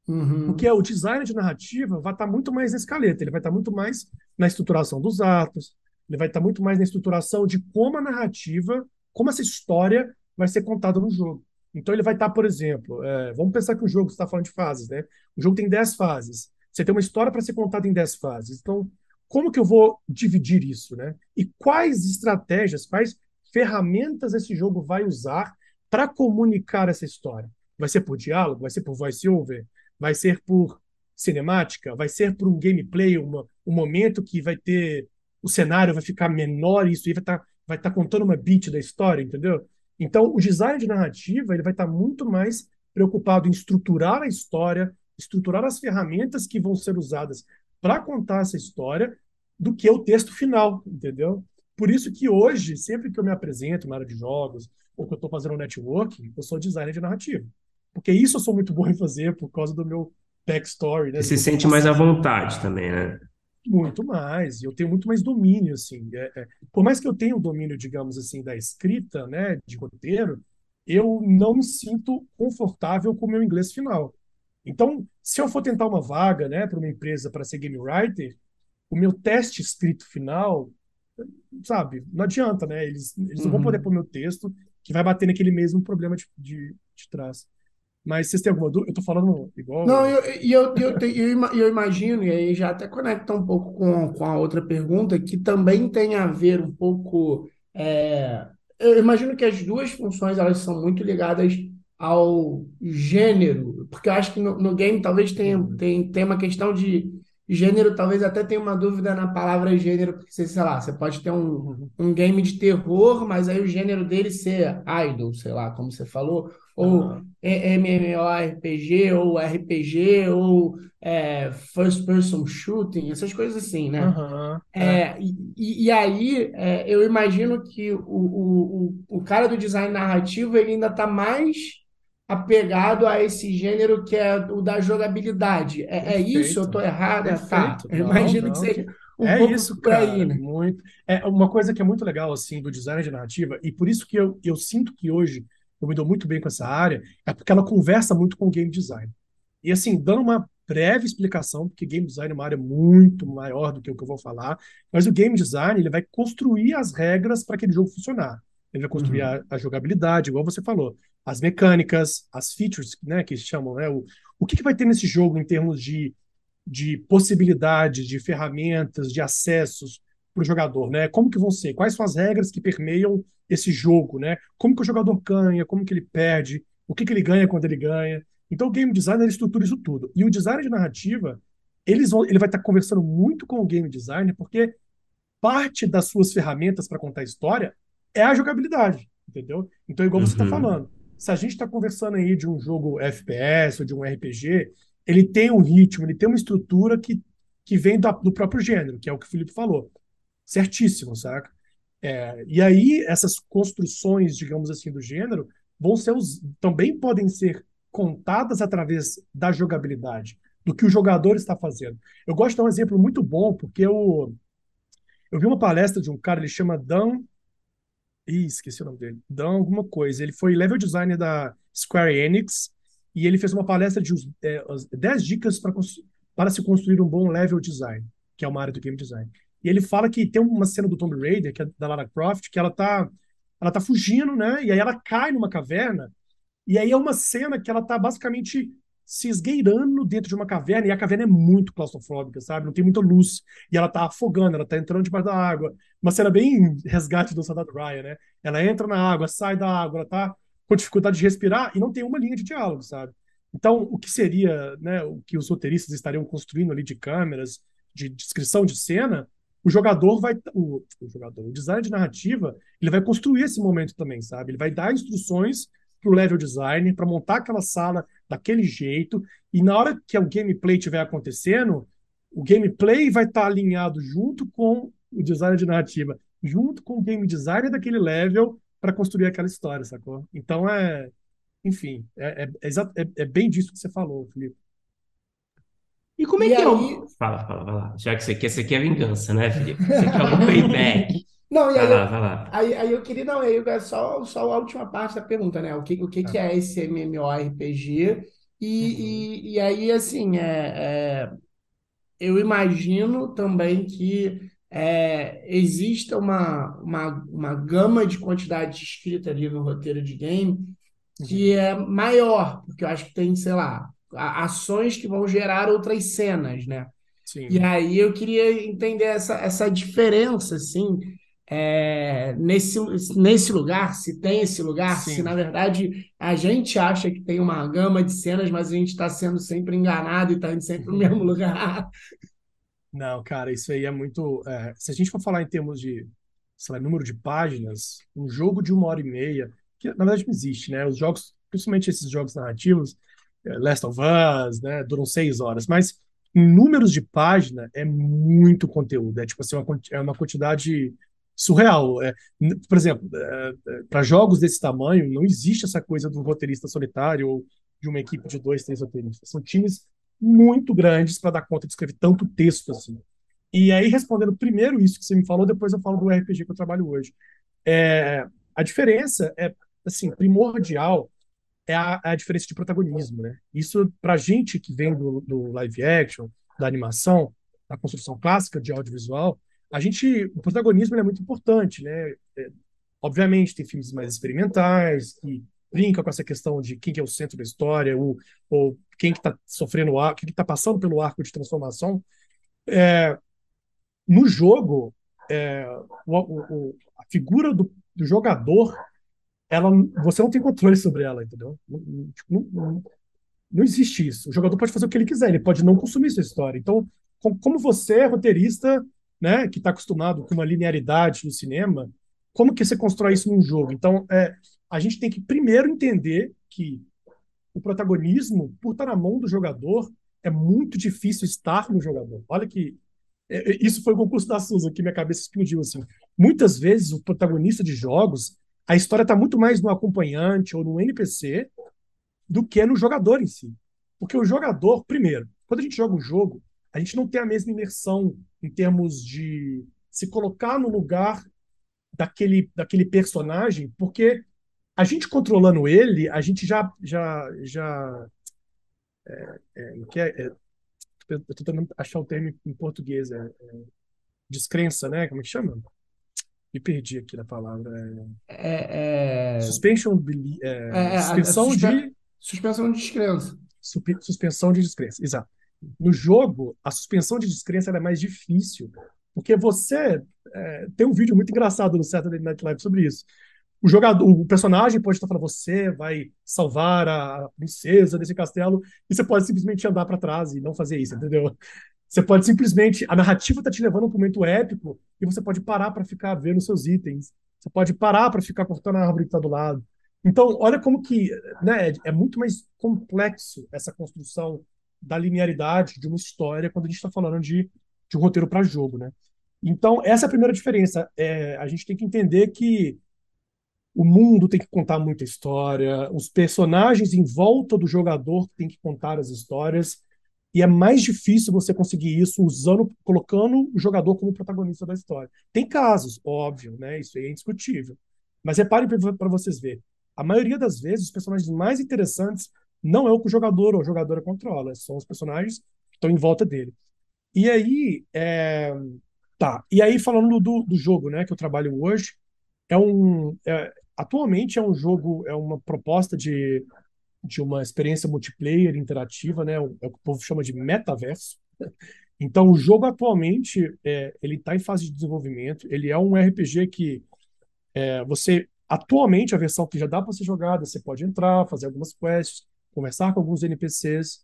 S4: Uhum. Porque o design de narrativa vai estar muito mais na escaleta, ele vai estar muito mais na estruturação dos atos, ele vai estar muito mais na estruturação de como a narrativa, como essa história vai ser contada no jogo. Então ele vai estar, por exemplo, é, vamos pensar que o jogo, você está falando de fases, né? O jogo tem 10 fases. Você tem uma história para ser contada em 10 fases. Então, como que eu vou dividir isso, né? E quais estratégias, quais ferramentas esse jogo vai usar para comunicar essa história? Vai ser por diálogo? Vai ser por voice-over? Vai ser por cinemática? Vai ser por um gameplay, uma, um momento que vai ter o cenário vai ficar menor, isso aí vai estar tá, vai tá contando uma beat da história, entendeu? Então, o design de narrativa ele vai estar tá muito mais preocupado em estruturar a história, estruturar as ferramentas que vão ser usadas para contar essa história, do que o texto final, entendeu? Por isso que hoje, sempre que eu me apresento na área de jogos, ou que eu estou fazendo um networking, eu sou designer de narrativa. Porque isso eu sou muito bom em fazer por causa do meu backstory. Né?
S2: Você se sente mais à vontade também, né?
S4: Muito mais, eu tenho muito mais domínio, assim. É, é, por mais que eu tenha o domínio, digamos assim, da escrita, né, de roteiro, eu não me sinto confortável com o meu inglês final. Então, se eu for tentar uma vaga, né, para uma empresa para ser game writer, o meu teste escrito final, sabe, não adianta, né? Eles, eles uhum. não vão poder uhum. pôr meu texto que vai bater naquele mesmo problema de, de, de trás. Mas vocês têm alguma dúvida? Eu tô falando igual.
S3: Não, eu, eu, eu, eu, eu, imagino, e aí já até conecta um pouco com, com a outra pergunta, que também tem a ver um pouco. É, eu imagino que as duas funções elas são muito ligadas ao gênero, porque eu acho que no, no game talvez tenha, uhum. tem, tem uma questão de Gênero, talvez até tenha uma dúvida na palavra gênero, porque, sei lá, você pode ter um, um game de terror, mas aí o gênero dele ser idol, sei lá, como você falou, ou uhum. MMORPG, ou RPG, ou é, first person shooting, essas coisas assim, né?
S4: Uhum.
S3: É, e, e aí é, eu imagino que o, o, o, o cara do design narrativo ele ainda está mais apegado a esse gênero que é o da jogabilidade. É, é isso? Eu estou errado? É, tá. Eu imagino não, que seja um
S4: é pouco isso, por aí, né? Muito. É uma coisa que é muito legal assim do design de narrativa e por isso que eu, eu sinto que hoje eu me dou muito bem com essa área é porque ela conversa muito com o game design. E assim, dando uma breve explicação, porque game design é uma área muito maior do que o que eu vou falar, mas o game design ele vai construir as regras para aquele jogo funcionar. Ele vai construir uhum. a, a, jogabilidade, igual você falou as mecânicas, as features, né, que chamam, né, o, o que, que vai ter nesse jogo em termos de, de possibilidades, de ferramentas, de acessos para o jogador, né? Como que vão ser? Quais são as regras que permeiam esse jogo, né? Como que o jogador ganha? Como que ele perde? O que que ele ganha quando ele ganha? Então o game designer estrutura isso tudo. E o design de narrativa, eles vão, ele vai estar conversando muito com o game designer, porque parte das suas ferramentas para contar a história é a jogabilidade, entendeu? Então, igual tá uhum. você está falando, se a gente está conversando aí de um jogo FPS ou de um RPG, ele tem um ritmo, ele tem uma estrutura que, que vem do, do próprio gênero, que é o que o Felipe falou. Certíssimo, saca? É, e aí, essas construções, digamos assim, do gênero, vão ser os, também podem ser contadas através da jogabilidade, do que o jogador está fazendo. Eu gosto de dar um exemplo muito bom, porque eu, eu vi uma palestra de um cara, ele chama Dan Ih, esqueci o nome dele. Dan alguma coisa. Ele foi level designer da Square Enix e ele fez uma palestra de é, 10 dicas para para se construir um bom level design, que é uma área do game design. E ele fala que tem uma cena do Tomb Raider, que é da Lara Croft, que ela tá, ela tá fugindo, né? E aí ela cai numa caverna, e aí é uma cena que ela tá basicamente se esgueirando dentro de uma caverna, e a caverna é muito claustrofóbica, sabe? Não tem muita luz. E ela tá afogando, ela tá entrando debaixo da água. Uma cena bem resgate do Soldado Ryan, né? Ela entra na água, sai da água, ela tá com dificuldade de respirar e não tem uma linha de diálogo, sabe? Então, o que seria, né, o que os roteiristas estariam construindo ali de câmeras, de descrição de cena, o jogador vai o, o jogador, o design de narrativa, ele vai construir esse momento também, sabe? Ele vai dar instruções para o level designer para montar aquela sala daquele jeito, e na hora que o gameplay estiver acontecendo, o gameplay vai estar tá alinhado junto com o design de narrativa, junto com o game designer daquele level para construir aquela história, sacou? Então é. Enfim, é, é, é, é bem disso que você falou, Felipe.
S2: E como é e que aí... é o. Fala, fala, lá. Já que você quer, você quer vingança, né, Felipe? Você quer um payback.
S3: Não, e vai aí, lá, vai lá. Aí, aí eu queria, não, aí só, só a última parte da pergunta, né? O que, o que, que é esse MMORPG E, e, e aí, assim, é, é, eu imagino também que é, exista uma, uma, uma gama de quantidade escrita ali no roteiro de game que é maior, porque eu acho que tem, sei lá, a- ações que vão gerar outras cenas, né? E
S4: Sim,
S3: aí eu queria entender essa, essa diferença, assim, é, nesse, nesse lugar, se tem esse lugar, se na
S4: sim.
S3: verdade a gente acha que tem uma gama de cenas, mas a gente está sendo sempre enganado e está indo sempre no mesmo lugar.
S4: Não, cara, isso aí é muito. é, se a gente for falar em termos de, sei lá, número de páginas, um jogo de uma hora e meia, que na verdade não existe, né? Os jogos, principalmente esses jogos narrativos, é, Last of Us, né, duram seis horas, mas em números de página é muito conteúdo, é tipo assim, uma, é uma quantidade surreal. É, por exemplo, para jogos desse tamanho, não existe essa coisa do roteirista solitário ou de uma equipe de dois, três roteiristas. São times muito grandes para dar conta de escrever tanto texto assim. E aí, respondendo primeiro isso que você me falou, depois eu falo do RPG que eu trabalho hoje. É, a diferença é, assim, primordial é a, a diferença de protagonismo, né? Isso, para gente que vem do, do live action, da animação, da construção clássica de audiovisual, a gente, o protagonismo é muito importante, né? É, obviamente, tem filmes mais experimentais, que brinca com essa questão de quem que é o centro da história, ou, ou quem que está sofrendo o arco, quem que está passando pelo arco de transformação. No jogo, é, o, o, a figura do, do jogador, ela, você não tem controle sobre ela, entendeu? Não, não, tipo, não, não existe isso. O jogador pode fazer o que ele quiser, ele pode não consumir sua história. Então, com, como você é roteirista, né, que está acostumado com uma linearidade no cinema, como que você constrói isso num jogo? Então, é, a gente tem que primeiro entender que o protagonismo, por estar na mão do jogador, é muito difícil estar no jogador. Olha que é, é, isso foi o concurso da Susan que minha cabeça explodiu assim. Muitas vezes o protagonista de jogos, a história está muito mais no acompanhante ou no NPC do que no jogador em si. Porque o jogador, primeiro, quando a gente joga um jogo, a gente não tem a mesma imersão em termos de se colocar no lugar daquele, daquele personagem, porque a gente controlando ele, a gente já já já é, é, é, eu tô tentando achar o termo em português, é, é descrença, né? Como é que chama? Me perdi aqui na palavra. É,
S3: É, é,
S4: suspension, é,
S3: é, é,
S4: suspensão
S3: suspe-
S4: de
S3: suspensão de descrença.
S4: suspensão de descrença. Exato. No jogo, a suspensão de descrença é mais difícil, porque você é, tem um vídeo muito engraçado no Saturday Night Live sobre isso. O jogador, o personagem pode estar falando, você vai salvar a princesa desse castelo, e você pode simplesmente andar para trás e não fazer isso, entendeu? Você pode simplesmente, a narrativa está te levando a um momento épico e você pode parar para ficar vendo seus itens. Você pode parar para ficar cortando a árvore que está do lado. Então, olha como que, né, é muito mais complexo essa construção da linearidade de uma história quando a gente está falando de, de um roteiro para jogo, né? Então, essa é a primeira diferença. É, a gente tem que entender que o mundo tem que contar muita história, os personagens em volta do jogador têm que contar as histórias, e é mais difícil você conseguir isso usando, colocando o jogador como protagonista da história. Tem casos, óbvio, né? Isso aí é indiscutível. Mas reparem para vocês verem. A maioria das vezes, os personagens mais interessantes não é o que o jogador ou a jogadora controla, são os personagens que estão em volta dele. E aí, é... tá. E aí, falando do, do jogo, né, que eu trabalho hoje, é um. é- atualmente é um jogo, é uma proposta de, de uma experiência multiplayer interativa, né? É o que o povo chama de metaverso. Então, o jogo atualmente é, ele está em fase de desenvolvimento. Ele é um RPG que é, você atualmente a versão que já dá para ser jogada, você pode entrar, fazer algumas quests, conversar com alguns NPCs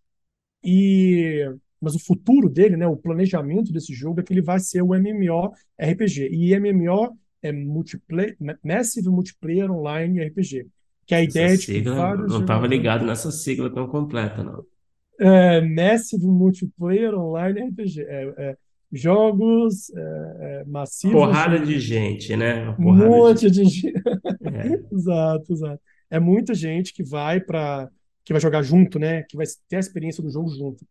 S4: e mas o futuro dele, né, o planejamento desse jogo é que ele vai ser o MMORPG. E MMO é multiplayer, Massive Multiplayer Online RPG, que é a
S2: Essa
S4: ideia de que
S2: sigla,
S4: vários
S2: não estava ligado nessa sigla tão completa, não.
S4: é, Massive Multiplayer Online RPG, é, é, jogos é, é, massivos
S2: Porrada
S4: de
S2: de gente, né?
S4: Um monte
S2: de.
S4: de gente.
S2: É.
S4: Exato, exato. É muita gente que vai para que vai jogar junto, né? Que vai ter a experiência do jogo junto.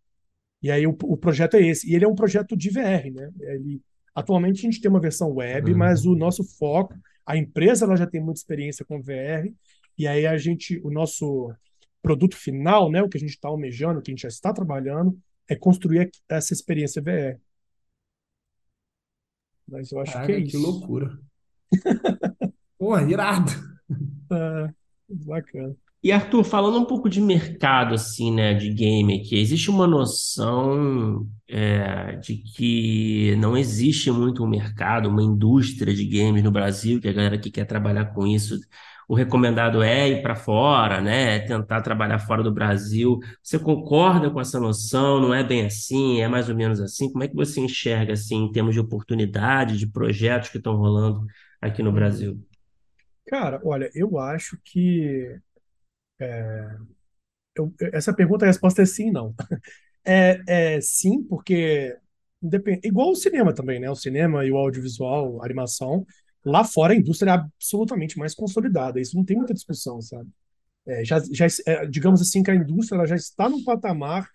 S4: E aí o, o projeto é esse. E ele é um projeto de VR, né? Ele, atualmente a gente tem uma versão web, mas o
S2: Uhum.
S4: nosso foco, a empresa ela já tem muita experiência com VR, e aí a gente, o nosso produto final, né, o que a gente está almejando, o que a gente já está trabalhando, é construir essa experiência VR. Mas eu acho
S3: Caraca,
S4: que é
S3: que
S4: isso.
S3: loucura. Porra, irado.
S4: É, bacana.
S2: E Arthur, falando um pouco de mercado, assim, né, de game aqui, existe uma noção é, de que não existe muito um mercado, uma indústria de games no Brasil, que a galera que quer trabalhar com isso, o recomendado é ir para fora, né, é tentar trabalhar fora do Brasil. Você concorda com essa noção? Não é bem assim? É mais ou menos assim? Como é que você enxerga, assim, em termos de oportunidade, de projetos que estão rolando aqui no Brasil?
S4: Cara, olha, eu acho que eu- essa pergunta, a resposta é sim e não. É, é sim, porque igual o cinema também, né? O cinema e o audiovisual, a animação, lá fora a indústria é absolutamente mais consolidada. Isso não tem muita discussão, sabe? É, já, já, é, digamos assim que a indústria já está num patamar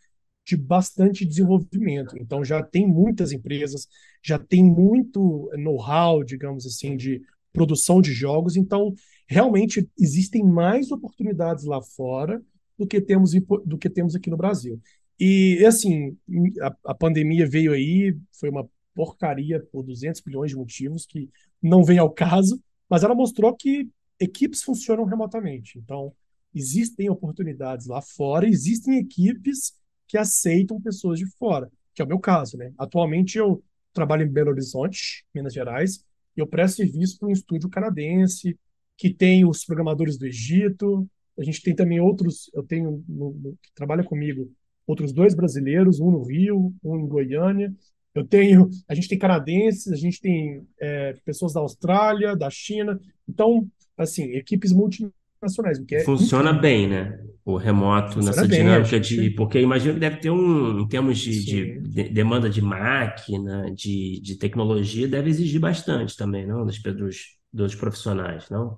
S4: de bastante desenvolvimento. Então já tem muitas empresas, já tem muito know-how, digamos assim, de produção de jogos. Então realmente existem mais oportunidades lá fora do que temos do que temos aqui no Brasil. E assim, a, a pandemia veio aí, foi uma porcaria por 200 bilhões de motivos que não vem ao caso, mas ela mostrou que equipes funcionam remotamente. Então, existem oportunidades lá fora, existem equipes que aceitam pessoas de fora, que é o meu caso, né? Atualmente eu trabalho em Belo Horizonte, Minas Gerais, e eu presto serviço para um estúdio canadense que tem os programadores do Egito. A gente tem também outros, eu tenho no, no, que trabalha comigo outros dois brasileiros, um no Rio, um em Goiânia. Eu tenho, a gente tem canadenses, a gente tem é, pessoas da Austrália, da China. Então, assim, equipes multinacionais. É
S2: Funciona incrível. bem, né? O remoto
S4: Funciona
S2: nessa
S4: bem,
S2: dinâmica de.
S4: que-
S2: Porque imagino que deve ter um. Em termos de, de- demanda de máquina, de, de tecnologia, deve exigir bastante também, não? Dos, dos, dos profissionais, não?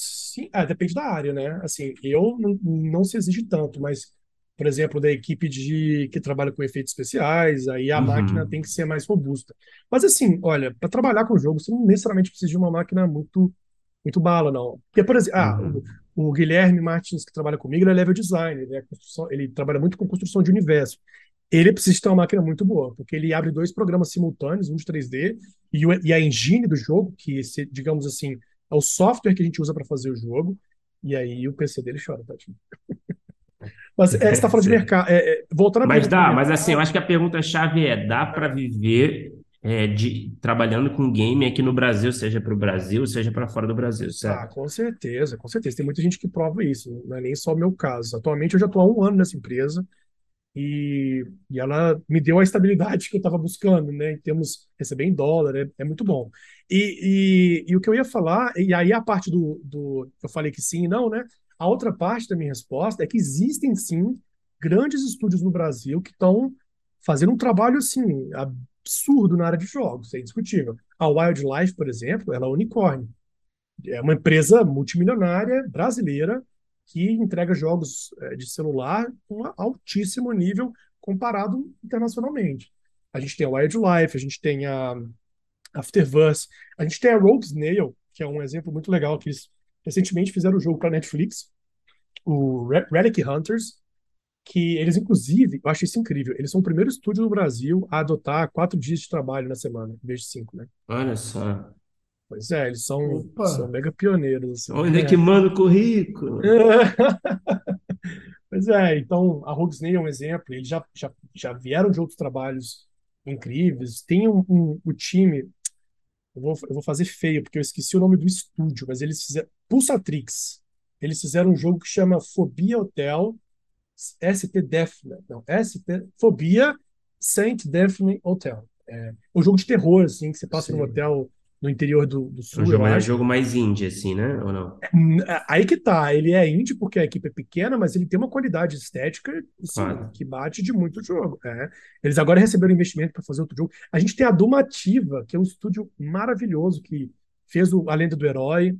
S4: Sim, é, depende da área, né? Assim, eu não, não se exige tanto, mas, por exemplo, da equipe de que trabalha com efeitos especiais, aí a máquina
S2: Uhum.
S4: tem que ser mais robusta. Mas assim, olha, para trabalhar com o jogo, você não necessariamente precisa de uma máquina muito muito bala, não. Porque, por exemplo, ah,
S2: Uhum.
S4: o, o Guilherme Martins, que trabalha comigo, ele é level design, ele, é construção, ele trabalha muito com construção de universo. Ele precisa ter uma máquina muito boa, porque ele abre dois programas simultâneos, um de 3D e, o- e a engine do jogo, que, digamos assim, é o software que a gente usa para fazer o jogo, e aí o PC dele chora, Tati. Mas é, você está falando de mercado. é, é, voltando
S2: Mas dá,
S4: do
S2: mas assim, eu
S4: mercado,
S2: acho que a pergunta-chave é: dá para viver é, de, trabalhando com game aqui no Brasil, seja para o Brasil, seja para fora do Brasil,
S4: Ah,
S2: certo?
S4: com certeza, com certeza. Tem muita gente que prova isso, não é nem só o meu caso. Atualmente eu já estou há um ano nessa empresa e, e ela me deu a estabilidade que eu estava buscando, né? Em termos receber em dólar, é, é muito bom. E, e, e o que eu ia falar, e aí a parte do, do. Eu falei que sim e não, né? A outra parte da minha resposta é que existem sim grandes estúdios no Brasil que estão fazendo um trabalho assim absurdo na área de jogos, é indiscutível. A Wildlife, por exemplo, ela é unicórnio. É uma empresa multimilionária brasileira que entrega jogos eh, de celular com altíssimo nível comparado internacionalmente. A gente tem a Wildlife, a gente tem a Afterverse, a gente tem a Rogue Snail, que é um exemplo muito legal, que eles recentemente fizeram o jogo para Netflix, o Re- Relic Hunters, que eles, inclusive, eu acho isso incrível, eles são o primeiro estúdio no Brasil a adotar quatro dias de trabalho na semana, em vez de cinco, né?
S2: Olha só.
S4: Pois é, eles são,
S3: Opa.
S4: são mega pioneiros, assim.
S2: Onde é que manda o currículo?
S4: Pois é, então a Rogue Snail é um exemplo, eles já, já, já vieram de outros trabalhos incríveis. Tem um, um, o time, eu vou, eu vou fazer feio, porque eu esqueci o nome do estúdio, mas eles fizeram. Pulsatrix. Eles fizeram um jogo que chama Fobia Hotel ST Daphne. Não, ST. Fobia Saint Daphne Hotel. É um jogo de terror, assim, que você passa num
S3: Sim.
S4: hotel no interior do, do
S2: Um
S4: sul,
S2: jogo, é um jogo mais indie, assim, né? Ou não?
S4: Hum, Aí que tá, ele é indie porque a equipe é pequena, mas ele tem uma qualidade estética assim,
S2: Claro.
S4: que bate de muito jogo. é. Eles agora receberam investimento para fazer outro jogo. A gente tem a Domativa, que é um estúdio maravilhoso que fez o A Lenda do Herói,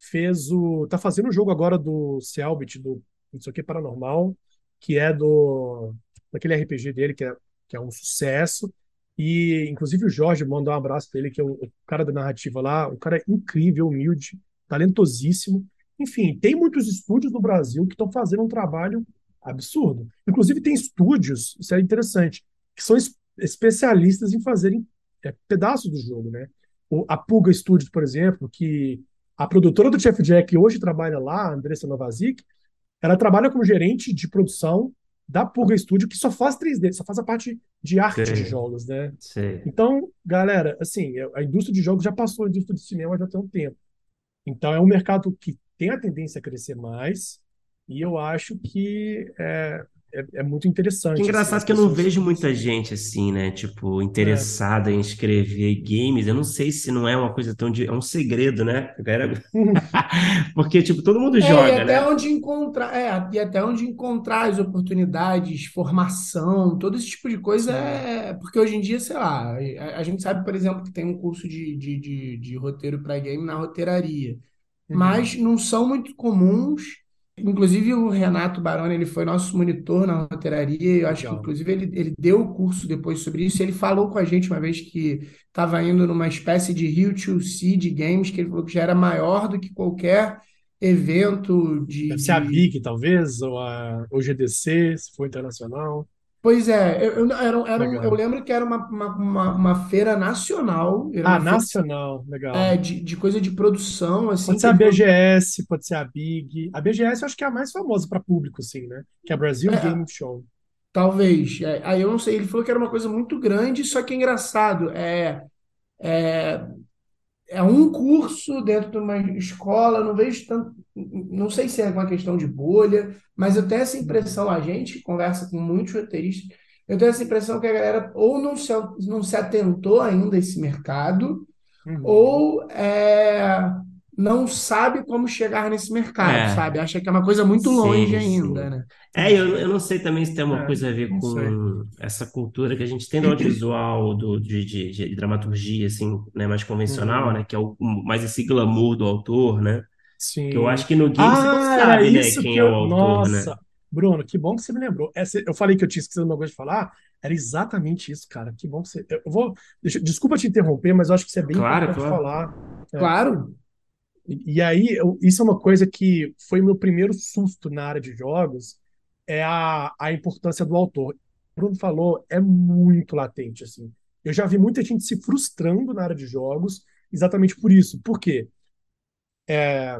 S4: fez o. tá fazendo o jogo agora do Selbit, do não sei o que Paranormal, que é do daquele RPG dele, que é, que é um sucesso. E, inclusive, o Jorge mandou um abraço dele, que é o, o cara da narrativa lá, um cara incrível, humilde, talentosíssimo. Enfim, tem muitos estúdios no Brasil que estão fazendo um trabalho absurdo. Inclusive, tem estúdios, isso é interessante, que são es especialistas em fazerem é, pedaços do jogo, né? O, a Pulga Studios, por exemplo, que a produtora do Chef Jack hoje trabalha lá, a Andressa Novazik, ela trabalha como gerente de produção da Pulga Studio, que só faz 3D, só faz a parte de arte
S2: Sim.
S4: de jogos, né?
S2: Sim.
S4: Então, galera, assim, a indústria de jogos já passou a indústria de cinema já tem um tempo. Então, é um mercado que tem a tendência a crescer mais, e eu acho que é, é, é muito interessante.
S2: Que
S4: assim,
S2: engraçado
S4: as
S2: que eu não vejo muita gente assim, né? Tipo,
S4: É.
S2: interessada em escrever games. Eu não sei se não é uma coisa tão de... É um segredo, né? Porque, tipo, todo mundo
S3: É, e
S2: joga,
S3: até
S2: né?
S3: onde encontrar, é, e até onde encontrar as oportunidades, formação, todo esse tipo de coisa é. Porque hoje em dia, sei lá, a, a gente sabe, por exemplo, que tem um curso de, de, de, de roteiro para game na roteiraria.
S4: Uhum.
S3: mas não são muito comuns. Inclusive, o Renato Baroni, ele foi nosso monitor na roteiraria. Eu acho que,
S4: Legal.
S3: inclusive, ele, ele deu o curso depois sobre isso. Ele falou com a gente uma vez que estava indo numa espécie de Rio to C de games, que ele falou que já era maior do que qualquer evento de,
S4: Deve ser a BIC, talvez, ou a ou GDC, se for internacional.
S3: Pois é, eu, eu, era, era
S4: Legal.
S3: eu lembro que era uma, uma, uma, uma feira nacional,
S4: Ah,
S3: feira,
S4: nacional, legal.
S3: é, de, de coisa de produção, assim,
S4: Pode ser a BGS, pode ser a BIG. A BGS eu acho que é a mais famosa para público, assim, né? Que é a Brasil
S3: É.
S4: Game Show.
S3: Talvez. É, aí eu não sei. Ele falou que era uma coisa muito grande, só que é engraçado. É, é, é um curso dentro de uma escola. Não vejo tanto. Não sei se é uma questão de bolha, mas eu tenho essa impressão. A gente conversa com muitos roteiristas. Eu tenho essa impressão que a galera ou não se, não se atentou ainda a esse mercado,
S4: Uhum.
S3: ou é, não sabe como chegar nesse mercado,
S2: É.
S3: sabe? Acha que é uma coisa muito
S2: Sim,
S3: longe
S2: sim.
S3: ainda, né?
S2: É, eu, eu não sei também se tem uma
S4: É,
S2: coisa a ver com
S4: sei.
S2: essa cultura que a gente tem do audiovisual, do, de, de, de dramaturgia, assim, né, mais convencional,
S4: Uhum.
S2: né, que é o, mais esse glamour do autor, né,
S4: Sim.
S2: que eu acho que no game você não
S4: Ah,
S2: sabe, né,
S4: isso
S2: quem
S4: que
S2: é
S4: eu...
S2: o autor, né.
S4: Nossa, Bruno, que bom que você me lembrou. Essa- eu falei que eu tinha esquecido uma coisa de falar. Era exatamente isso, cara. Que bom que você. Eu vou. deixa- Desculpa te interromper, mas eu acho que isso é bem
S2: Claro,
S4: importante
S2: claro.
S4: falar. É.
S3: Claro.
S4: E, aí, eu- isso é uma coisa que foi meu primeiro susto na área de jogos, é a, a importância do autor. O Bruno falou, é muito latente, assim. Eu já vi muita gente se frustrando na área de jogos exatamente por isso. Por quê? É,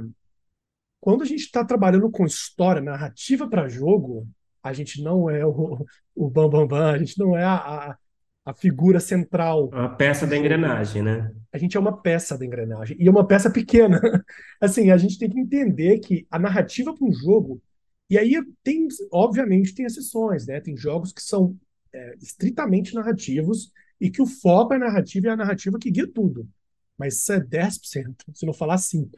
S4: quando a gente está trabalhando com história, narrativa para jogo, a gente não é o, o bam, bam, bam, a gente não é a, a, a figura central
S2: uma peça da engrenagem, né.
S4: a gente é uma peça da engrenagem e é uma peça pequena. Assim, a gente tem que entender que a narrativa para um jogo, e aí tem, obviamente, tem exceções, né? Tem jogos que são é, estritamente narrativos e que o foco é a narrativa e é a narrativa que guia tudo. Mas isso é 10%, se não falar 5%.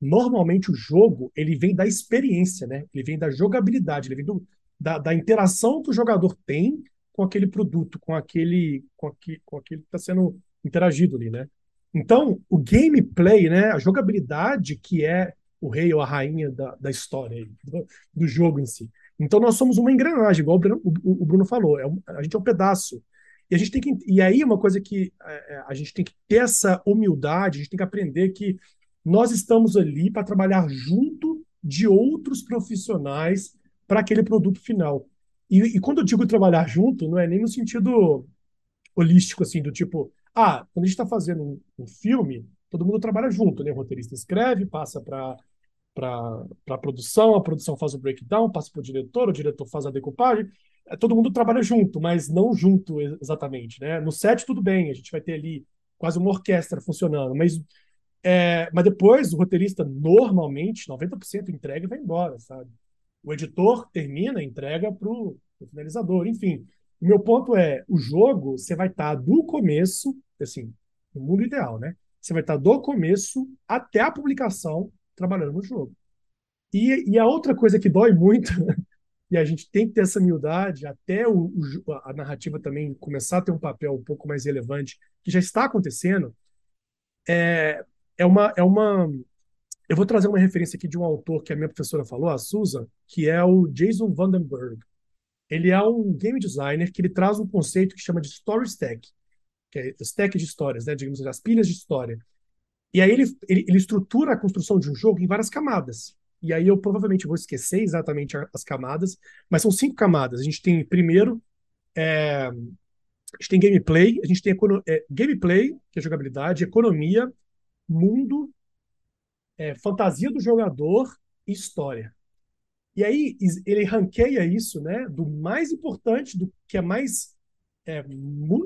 S4: Normalmente o jogo, ele vem da experiência, né? Ele vem da jogabilidade, ele vem do, da, da interação que o jogador tem com aquele produto, com aquele, com aquele, com aquele que está sendo interagido ali, né? Então, o gameplay, né, a jogabilidade que é o rei ou a rainha da, da história, do, do jogo em si. Então, nós somos uma engrenagem, igual o Bruno, o, o Bruno falou, é um, a gente é um pedaço. E a gente tem que, e aí uma coisa que é, a gente tem que ter essa humildade, a gente tem que aprender que nós estamos ali para trabalhar junto de outros profissionais para aquele produto final. E, e quando eu digo trabalhar junto, não é nem no sentido holístico, assim, do tipo, ah, quando a gente está fazendo um, um, filme, todo mundo trabalha junto, né? O roteirista escreve, passa para para a produção, a produção faz o breakdown, passa para o diretor, o diretor faz a decupagem, todo mundo trabalha junto, mas não junto exatamente, né? No set tudo bem, a gente vai ter ali quase uma orquestra funcionando, mas é, mas depois o roteirista normalmente 90% entrega e vai embora, sabe? O editor termina, entrega para o finalizador, enfim. O meu ponto é, o jogo, você vai estar do começo, assim, no mundo ideal, né? Você vai estar do começo até a publicação trabalhando no jogo. E, e a outra coisa que dói muito, e a gente tem que ter essa humildade, até o, o, a narrativa também começar a ter um papel um pouco mais relevante, que já está acontecendo, é, é uma, é uma. Eu vou trazer uma referência aqui de um autor que a minha professora falou, a Susan, que é o Jason Vandenberg. Ele é um game designer que ele traz um conceito que chama de story stack, que é stack de histórias, né? Digamos assim, as pilhas de história. E aí ele, ele, ele estrutura a construção de um jogo em várias camadas. E aí eu provavelmente vou esquecer exatamente as camadas, mas são cinco camadas. A gente tem, primeiro, é, a gente tem gameplay, a gente tem é, gameplay, que é jogabilidade, economia, mundo, é, fantasia do jogador e história. E aí ele ranqueia isso, né, do mais importante, do que é mais é,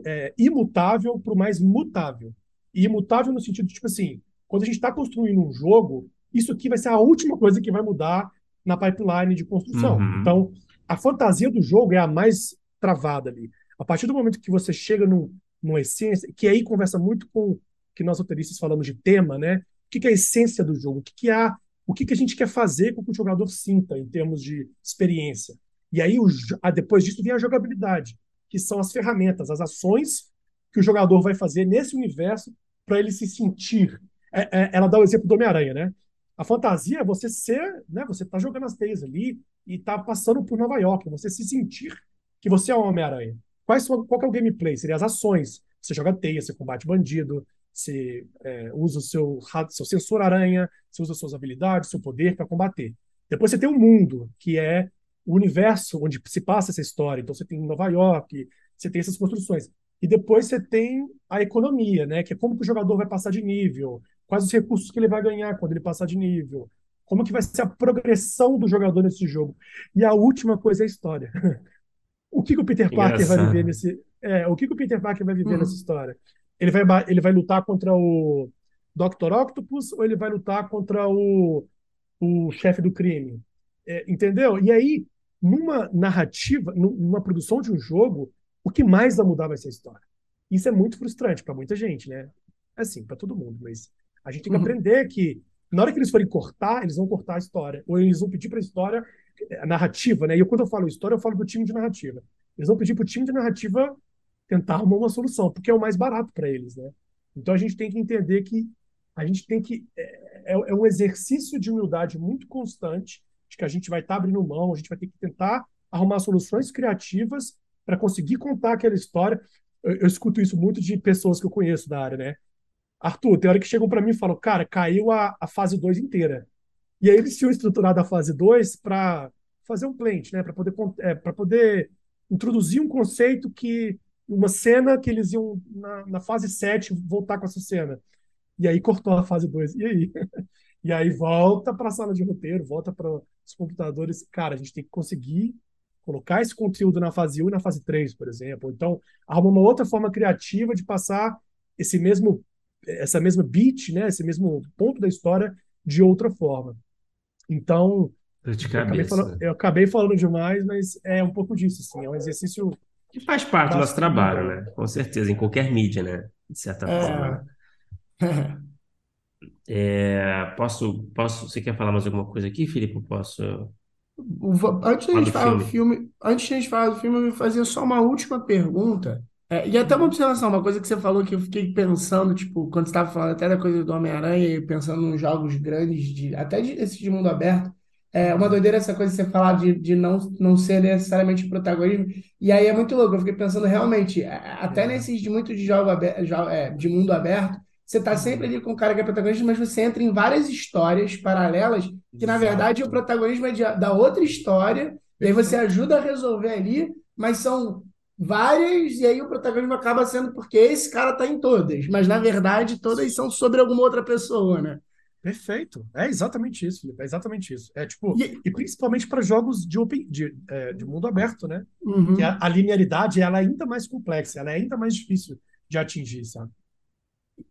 S4: é, imutável para o mais mutável. E imutável no sentido de, tipo assim, quando a gente está construindo um jogo, isso aqui vai ser a última coisa que vai mudar na pipeline de construção. Uhum. Então, a fantasia do jogo é a mais travada ali. A partir do momento que você chega no, numa essência, que aí conversa muito com o que nós roteiristas falamos de tema, né? O que, é a essência do jogo? O que, há o que, que a gente quer fazer com que o jogador sinta em termos de experiência. E aí, o, a, depois disso, vem a jogabilidade, que são as ferramentas, as ações que o jogador vai fazer nesse universo para ele se sentir. É, é, ela dá o exemplo do Homem-Aranha, né? A fantasia é você ser, né? Você tá jogando as teias ali e tá passando por Nova York, você se sentir que você é um Homem-Aranha. Qual é o gameplay? Seria as ações. Você joga teia, você combate bandido, você é, usa o seu, seu sensor aranha, você usa suas habilidades, seu poder para combater. Depois você tem o mundo, que é o universo onde se passa essa história. Então você tem Nova York, você tem essas construções. E depois você tem a economia, né? Que é como que o jogador vai passar de nível, quais os recursos que ele vai ganhar quando ele passar de nível, como que vai ser a progressão do jogador nesse jogo. E a última coisa é a história. o que, que o Peter Parker Engraçado. vai viver nesse. É, o que, que o Peter Parker vai viver uhum. nessa história? Ele vai, ele vai lutar contra o Dr. Octopus ou ele vai lutar contra o, o chefe do crime? É, entendeu? E aí, numa narrativa, numa produção de um jogo, o que mais vai mudar vai ser a história. Isso é muito frustrante para muita gente, né? Assim, para todo mundo, mas a gente tem que uhum. aprender que na hora que eles forem cortar, eles vão cortar a história. Ou eles vão pedir para a história, a narrativa, né? E eu, quando eu falo história, eu falo do time de narrativa. Eles vão pedir para o time de narrativa tentar arrumar uma solução, porque é o mais barato para eles, né? Então a gente tem que entender que a gente tem que é, é, é um exercício de humildade muito constante, de que a gente vai estar tá abrindo mão, a gente vai ter que tentar arrumar soluções criativas para conseguir contar aquela história. Eu, eu, escuto isso muito de pessoas que eu conheço da área, né? Arthur, tem hora que chegam para mim e falam, cara, caiu a, a fase 2 inteira. E aí eles tinham estruturado a fase 2 para fazer um plant, né? Para poder, é, poder introduzir um conceito que uma cena que eles iam, na, na fase 7, voltar com essa cena. E aí cortou a fase 2. E aí? E aí volta para a sala de roteiro, volta para os computadores. Cara, a gente tem que conseguir colocar esse conteúdo na fase 1 e na fase 3, por exemplo. Então, arrumar uma outra forma criativa de passar esse mesmo essa mesma beat, né, esse mesmo ponto da história de outra forma. Então, eu acabei, falando, eu acabei falando demais, mas é um pouco disso, assim, é um exercício
S2: que faz parte do nosso trabalho, né? Com certeza, em qualquer mídia, né? De certa é... forma. É, posso, posso. Você quer falar mais alguma coisa aqui, Felipe? Posso.
S3: Antes de a gente falar do filme, antes de a gente falar do filme, eu vou fazer só uma última pergunta. É, e até uma observação, uma coisa que você falou que eu fiquei pensando, tipo, quando você estava falando até da coisa do Homem-Aranha, pensando nos jogos grandes, de, até de, esses de mundo aberto, é uma doideira essa coisa de você falar de, de não, não ser necessariamente protagonismo. E aí é muito louco. Eu fiquei pensando realmente, até é. nesses de muito de jogo aberto, é, de mundo aberto, você está sempre ali com o cara que é protagonista, mas você entra em várias histórias paralelas, que na verdade o protagonismo é de, da outra história, e aí você ajuda a resolver ali, mas são várias, e aí o protagonismo acaba sendo porque esse cara está em todas, mas na verdade todas são sobre alguma outra pessoa, né?
S4: Perfeito. É exatamente isso, Felipe. É exatamente isso. É tipo, e, e principalmente para jogos de, open, de, é, de mundo aberto, né? Uhum. Que a, a, linearidade ela é ainda mais complexa, ela é ainda mais difícil de atingir, sabe?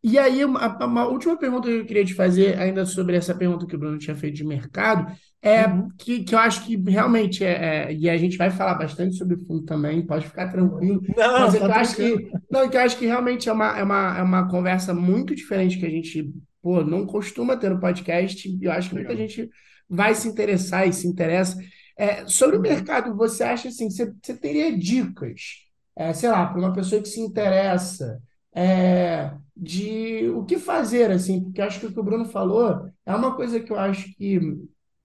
S3: E aí, uma, uma, última pergunta que eu queria te fazer, ainda sobre essa pergunta que o Bruno tinha feito de mercado, é uhum. que, que eu acho que realmente é, é, e a gente vai falar bastante sobre o fundo também, pode ficar tranquilo. Não, mas tá eu acho que, não, que eu acho que realmente é uma, é, uma, é uma conversa muito diferente que a gente pô, não costuma ter no podcast, e eu acho que muita gente vai se interessar e se interessa. É, sobre o mercado, você acha assim, você, você teria dicas, é, sei lá, para uma pessoa que se interessa, é, de o que fazer, assim, porque acho que o que o Bruno falou é uma coisa que eu acho que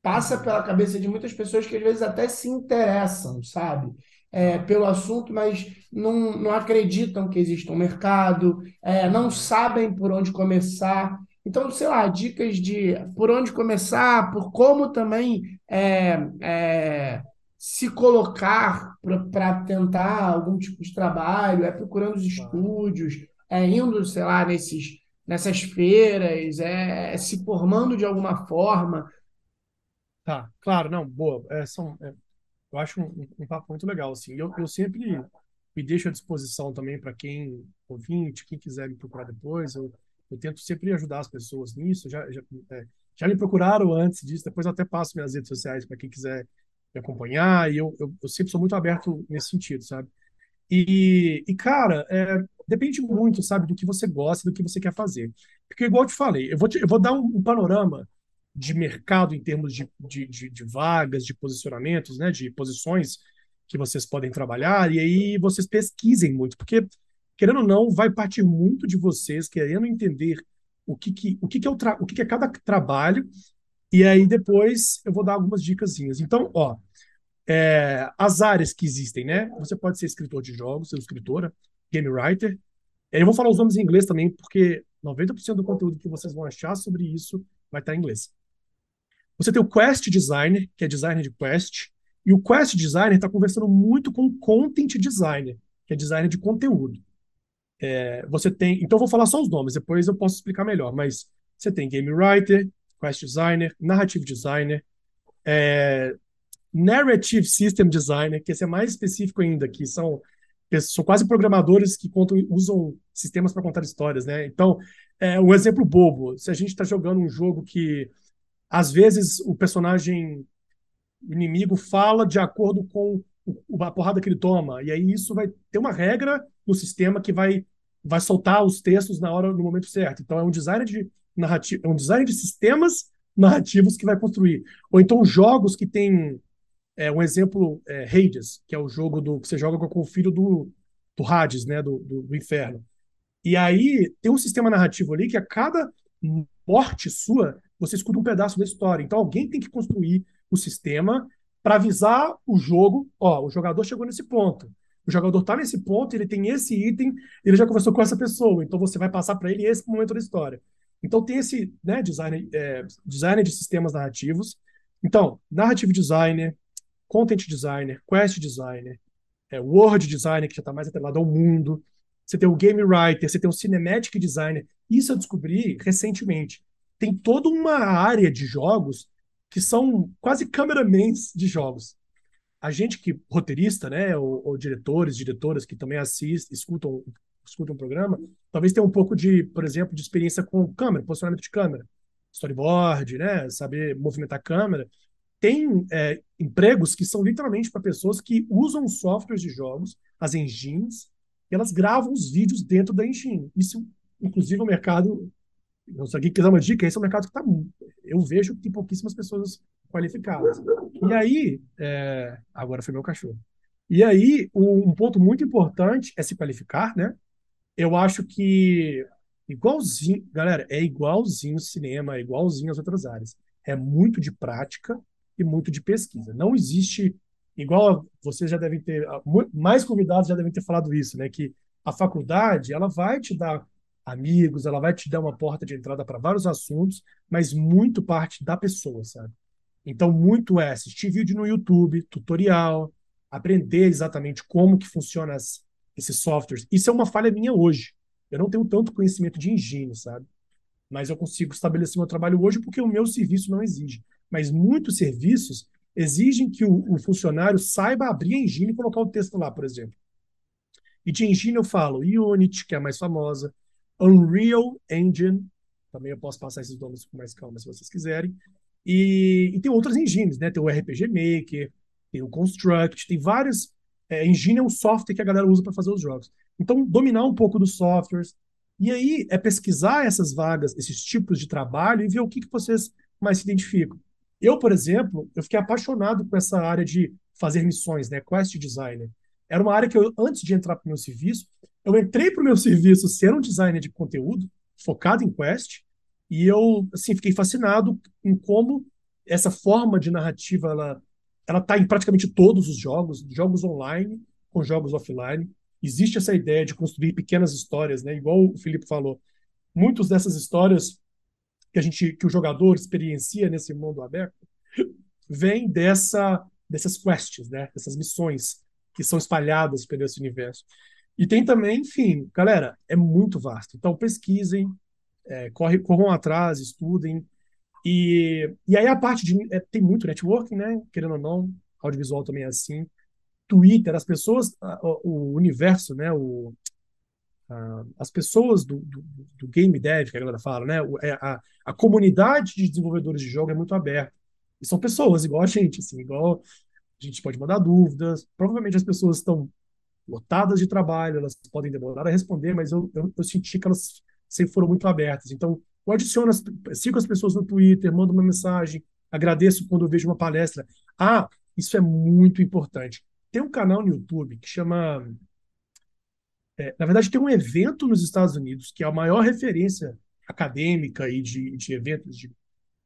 S3: passa pela cabeça de muitas pessoas que às vezes até se interessam, sabe? É, pelo assunto, mas não, não acreditam que existe um mercado, é, não sabem por onde começar.
S1: Então, sei lá, dicas de por onde começar, por como também é, é, se colocar para tentar algum tipo de trabalho, é procurando os estúdios, é indo, sei lá, nesses, nessas feiras, é, é se formando de alguma forma.
S4: Tá, claro, não, boa. É, são, é, eu acho um, um, papo muito legal, assim. Eu, eu sempre me deixo à disposição também para quem ouvinte, quem quiser me procurar depois. Eu, eu tento sempre ajudar as pessoas nisso. Já, já, é, já me procuraram antes disso, depois até passo minhas redes sociais para quem quiser me acompanhar. E eu, eu, eu, sempre sou muito aberto nesse sentido, sabe? E, e cara, é, depende muito, sabe, do que você gosta, do que você quer fazer. Porque, igual eu te falei, eu vou, te, eu vou dar um, um panorama de mercado em termos de, de, de, de, vagas, de posicionamentos, né, de posições que vocês podem trabalhar, e aí vocês pesquisem muito, porque, querendo ou não, vai partir muito de vocês querendo entender o que, que, o que, que, é, o o que, que é cada trabalho, e aí depois eu vou dar algumas dicasinhas. Então, ó, é, as áreas que existem, né? Você pode ser escritor de jogos, ser escritora, game writer. Eu vou falar os nomes em inglês também, porque 90% do conteúdo que vocês vão achar sobre isso vai estar em inglês. Você tem o Quest Designer, que é designer de Quest, e o Quest Designer está conversando muito com o Content Designer, que é designer de conteúdo. É, você tem, então vou falar só os nomes, depois eu posso explicar melhor, mas você tem Game Writer, Quest Designer, Narrative Designer, é, Narrative System Designer, que esse é mais específico ainda, que são, são quase programadores que contam, usam sistemas para contar histórias, né? Então, é, um exemplo bobo, se a gente está jogando um jogo que às vezes o personagem inimigo fala de acordo com a porrada que ele toma, e aí isso vai ter uma regra no sistema que vai vai soltar os textos na hora no momento certo. Então é um design de narrativa, é um design de sistemas narrativos que vai construir. Ou então jogos que tem é, um exemplo é, Hades, que é o jogo do que você joga com o filho do, do Hades, né, do, do, do inferno. E aí tem um sistema narrativo ali que a cada morte sua você escuta um pedaço da história. Então alguém tem que construir o sistema para avisar o jogo, ó, o jogador chegou nesse ponto. O jogador está nesse ponto, ele tem esse item, ele já conversou com essa pessoa, então você vai passar para ele esse momento da história. Então tem esse né, design, é, designer de sistemas narrativos. Então, narrative designer, content designer, quest designer, é, designer, que já está mais atrelado ao mundo. Você tem o game writer, você tem o cinematic designer. Isso eu descobri recentemente tem toda uma área de jogos que são quase cameramans de jogos. A gente que, roteirista, né, ou, ou diretores, diretoras que também assistem, escutam, escutam o programa, talvez tenha um pouco de, por exemplo, de experiência com câmera, posicionamento de câmera, storyboard, né, saber movimentar a câmera. Tem é, empregos que são literalmente para pessoas que usam softwares de jogos, as engines, e elas gravam os vídeos dentro da engine. Isso, inclusive, é um mercado se alguém quiser uma dica, esse é um mercado que está. Eu vejo que tem pouquíssimas pessoas qualificadas. E aí. É, agora foi meu cachorro. E aí, um ponto muito importante é se qualificar, né? Eu acho que. Igualzinho. Galera, é igualzinho o cinema, é igualzinho as outras áreas. É muito de prática e muito de pesquisa. Não existe. Igual vocês já devem ter. Mais convidados já devem ter falado isso, né? Que a faculdade ela vai te dar amigos, ela vai te dar uma porta de entrada para vários assuntos, mas muito parte da pessoa, sabe? Então, muito é assistir vídeo no YouTube, tutorial, aprender exatamente como que funciona as, esses softwares. Isso é uma falha minha hoje. Eu não tenho tanto conhecimento de engine, sabe? Mas eu consigo estabelecer meu trabalho hoje porque o meu serviço não exige. Mas muitos serviços exigem que o, o funcionário saiba abrir a engine e colocar o texto lá, por exemplo. E de engine eu falo Unity, que é a mais famosa, Unreal Engine, também eu posso passar esses nomes com mais calma se vocês quiserem. E, e tem outras engines, né? Tem o RPG Maker, tem o Construct, tem vários. É, engine é um software que a galera usa para fazer os jogos. Então, dominar um pouco dos softwares. E aí é pesquisar essas vagas, esses tipos de trabalho e ver o que, que vocês mais se identificam. Eu, por exemplo, eu fiquei apaixonado com essa área de fazer missões, né? Quest Designer. Era uma área que eu, antes de entrar para o meu serviço, eu entrei para o meu serviço sendo um designer de conteúdo, focado em Quest, e eu assim, fiquei fascinado em como essa forma de narrativa ela ela está em praticamente todos os jogos, jogos online com jogos offline. Existe essa ideia de construir pequenas histórias, né? Igual o Felipe falou. Muitas dessas histórias que a gente, que o jogador experiencia nesse mundo aberto, vem dessa dessas quests, né? Dessas missões que são espalhadas pelo esse universo. E tem também, enfim, galera, é muito vasto. Então pesquisem, é, corre, corram atrás, estudem. E, e aí a parte de. É, tem muito networking, né? Querendo ou não, audiovisual também é assim. Twitter, as pessoas, o, o universo, né? O, a, as pessoas do, do, do, game dev, que a galera fala, né? É, a, a comunidade de desenvolvedores de jogo é muito aberta. E são pessoas igual a gente, assim, igual a gente pode mandar dúvidas. Provavelmente as pessoas estão lotadas de trabalho, elas podem demorar a responder, mas eu, eu, eu senti que elas sempre foram muito abertas. Então, eu adiciono, as, sigo as pessoas no Twitter, mando uma mensagem, agradeço quando eu vejo uma palestra. Ah, isso é muito importante. Tem um canal no YouTube que chama. É, na verdade, tem um evento nos Estados Unidos que é a maior referência acadêmica e de, de eventos de,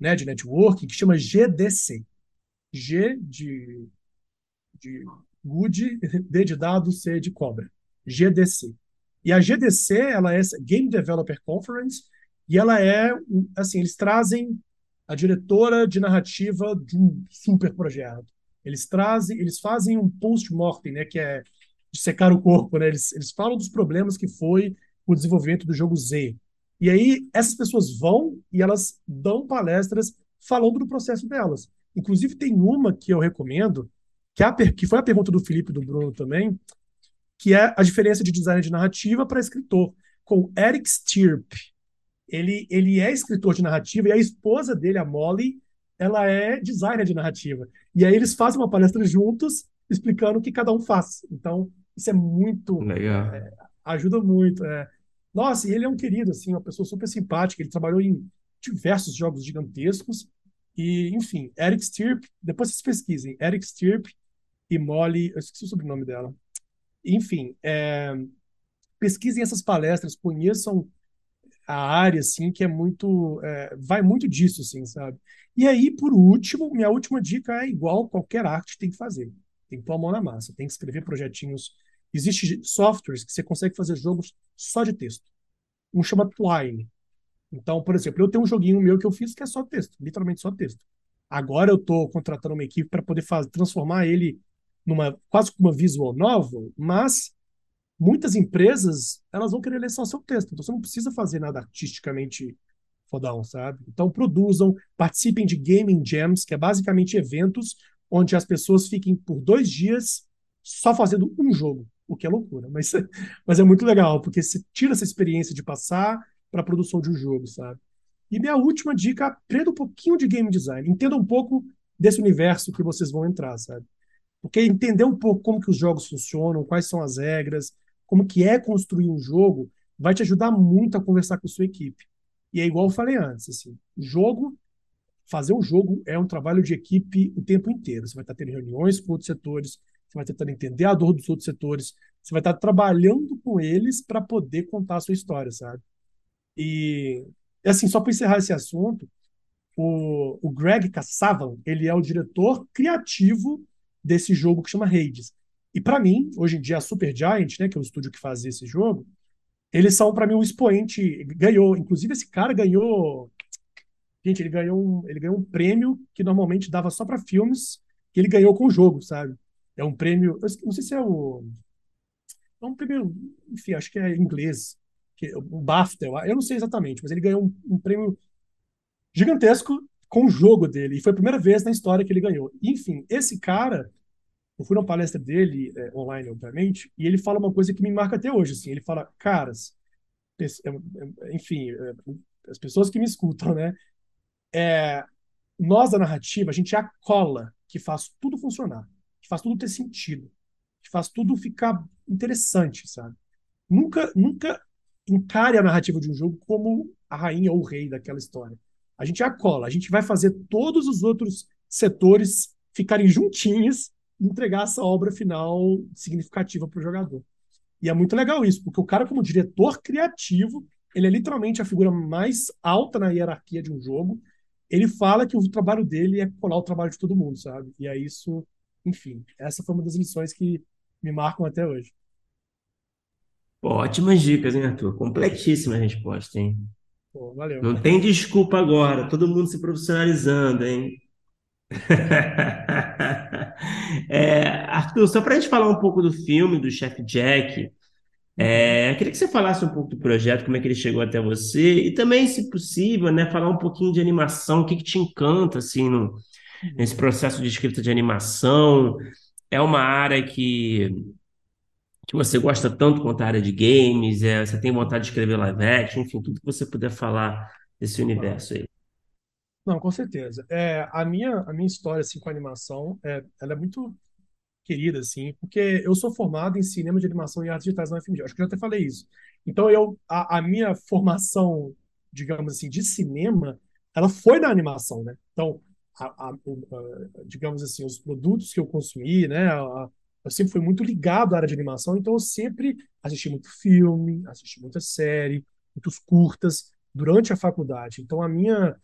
S4: né, de networking, que chama GDC. G de, de good, D de dado, C de cobra. GDC. E a GDC, ela é Game Developer Conference, e ela é, assim, eles trazem a diretora de narrativa de um super projeto. Eles trazem, eles fazem um post-mortem, né, que é de secar o corpo, né? Eles, eles falam dos problemas que foi o desenvolvimento do jogo Z. E aí essas pessoas vão e elas dão palestras falando do processo delas. Inclusive tem uma que eu recomendo, que, é a, que foi a pergunta do Felipe e do Bruno também, que é a diferença de design de narrativa para escritor, com Eric Stirp. Ele, ele é escritor de narrativa e a esposa dele, a Molly, ela é designer de narrativa. E aí eles fazem uma palestra juntos, explicando o que cada um faz. Então, isso é muito.
S2: Legal.
S4: É, ajuda muito. É. Nossa, e ele é um querido, assim, uma pessoa super simpática. Ele trabalhou em diversos jogos gigantescos. E, enfim, Eric Stirp, depois vocês pesquisem, Eric Stirp e Molly, eu esqueci o sobrenome dela. Enfim, é, pesquisem essas palestras, conheçam a área, assim, que é muito, é, vai muito disso, assim, sabe? E aí, por último, minha última dica é igual qualquer arte tem que fazer. Tem que pôr a mão na massa, tem que escrever projetinhos. Existem softwares que você consegue fazer jogos só de texto. Um chama Twine. Então, por exemplo, eu tenho um joguinho meu que eu fiz que é só texto, literalmente só texto. Agora eu estou contratando uma equipe para poder fazer, transformar ele numa quase como uma visual novel, mas muitas empresas elas vão querer ler só seu texto. Então você não precisa fazer nada artisticamente fodão, sabe? Então produzam, participem de gaming jams, que é basicamente eventos onde as pessoas fiquem por dois dias só fazendo um jogo, o que é loucura, mas, mas é muito legal, porque você tira essa experiência de passar para a produção de um jogo, sabe? E minha última dica, aprenda um pouquinho de game design, entenda um pouco desse universo que vocês vão entrar, sabe? Porque entender um pouco como que os jogos funcionam, quais são as regras, como que é construir um jogo, vai te ajudar muito a conversar com a sua equipe. E é igual eu falei antes, assim, jogo, fazer um jogo é um trabalho de equipe o tempo inteiro. Você vai estar tendo reuniões com outros setores, você vai tentando entender a dor dos outros setores, você vai estar trabalhando com eles para poder contar a sua história, sabe? E, assim, só para encerrar esse assunto, o, o Greg Cassavan, ele é o diretor criativo desse jogo que chama Hades. E para mim, hoje em dia, a Supergiant, né, que é o estúdio que faz esse jogo, eles são para mim um expoente, ganhou, inclusive esse cara ganhou, gente, ele ganhou um, ele ganhou um prêmio que normalmente dava só para filmes, que ele ganhou com o jogo, sabe? É um prêmio, não sei se é o é um prêmio, enfim, acho que é inglês, que, o BAFTA, eu não sei exatamente, mas ele ganhou um, um prêmio gigantesco com o jogo dele. E foi a primeira vez na história que ele ganhou. Enfim, esse cara, eu fui numa palestra dele, é, online, obviamente, e ele fala uma coisa que me marca até hoje. Assim, ele fala, caras, é, é, enfim, é, as pessoas que me escutam, né? É, nós da narrativa, a gente é a cola que faz tudo funcionar, que faz tudo ter sentido, que faz tudo ficar interessante, sabe? Nunca, nunca encare a narrativa de um jogo como a rainha ou o rei daquela história. A gente é a cola, a gente vai fazer todos os outros setores ficarem juntinhos e entregar essa obra final significativa para o jogador. E é muito legal isso, porque o cara, como diretor criativo, ele é literalmente a figura mais alta na hierarquia de um jogo. Ele fala que o trabalho dele é colar o trabalho de todo mundo, sabe? E é isso, enfim, essa foi uma das lições que me marcam até hoje.
S2: Ótimas dicas, hein, Arthur? Completíssima resposta, hein?
S4: Pô, valeu.
S2: Não tem desculpa agora, todo mundo se profissionalizando, hein? É, Arthur, só para a gente falar um pouco do filme, do Chef Jack, é, eu queria que você falasse um pouco do projeto, como é que ele chegou até você, e também, se possível, né, falar um pouquinho de animação, o que, que te encanta, assim, no, nesse processo de escrita de animação. É uma área que, que você gosta tanto quanto a área de games, é, você tem vontade de escrever live action, enfim, tudo que você puder falar desse universo aí.
S4: Não, com certeza. É, a minha, a minha história assim, com animação, é, ela é muito querida, assim, porque eu sou formado em cinema de animação e artes digitais na UFMG. Acho que eu já até falei isso. Então, eu, a, a minha formação, digamos assim, de cinema, ela foi na animação, né? Então, a, a, digamos assim, os produtos que eu consumi, né? Eu sempre fui muito ligado à área de animação, então eu sempre assisti muito filme, assisti muita série, muitos curtas durante a faculdade. Então, a minha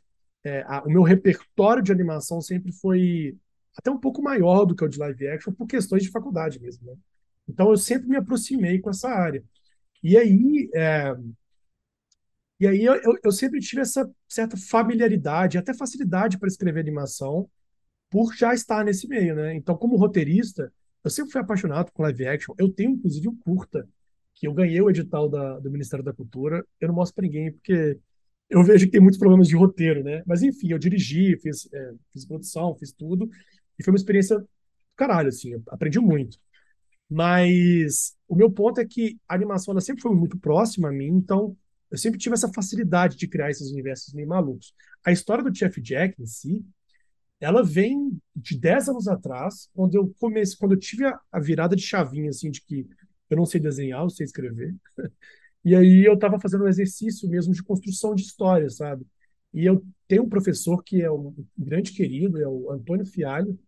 S4: é, a, o meu repertório de animação sempre foi até um pouco maior do que o de live action por questões de faculdade mesmo, né? Então eu sempre me aproximei com essa área. E aí, é, e aí eu, eu, eu, sempre tive essa certa familiaridade, até facilidade para escrever animação, por já estar nesse meio, né? Então, como roteirista, eu sempre fui apaixonado por live action. Eu tenho, inclusive, um curta, que eu ganhei o edital da, do Ministério da Cultura. Eu não mostro para ninguém, porque eu vejo que tem muitos problemas de roteiro, né? Mas enfim, eu dirigi, fiz, é, fiz produção, fiz tudo, e foi uma experiência do caralho, assim, eu aprendi muito. Mas o meu ponto é que a animação ela sempre foi muito próxima a mim, então eu sempre tive essa facilidade de criar esses universos meio malucos. A história do Chef Jack em si, ela vem de 10 anos atrás, quando eu comecei, quando eu tive a, a virada de chavinha assim de que eu não sei desenhar, eu sei escrever. E aí eu estava fazendo um exercício mesmo de construção de história, sabe? E eu tenho um professor que é um grande querido, é o Antônio Fialho,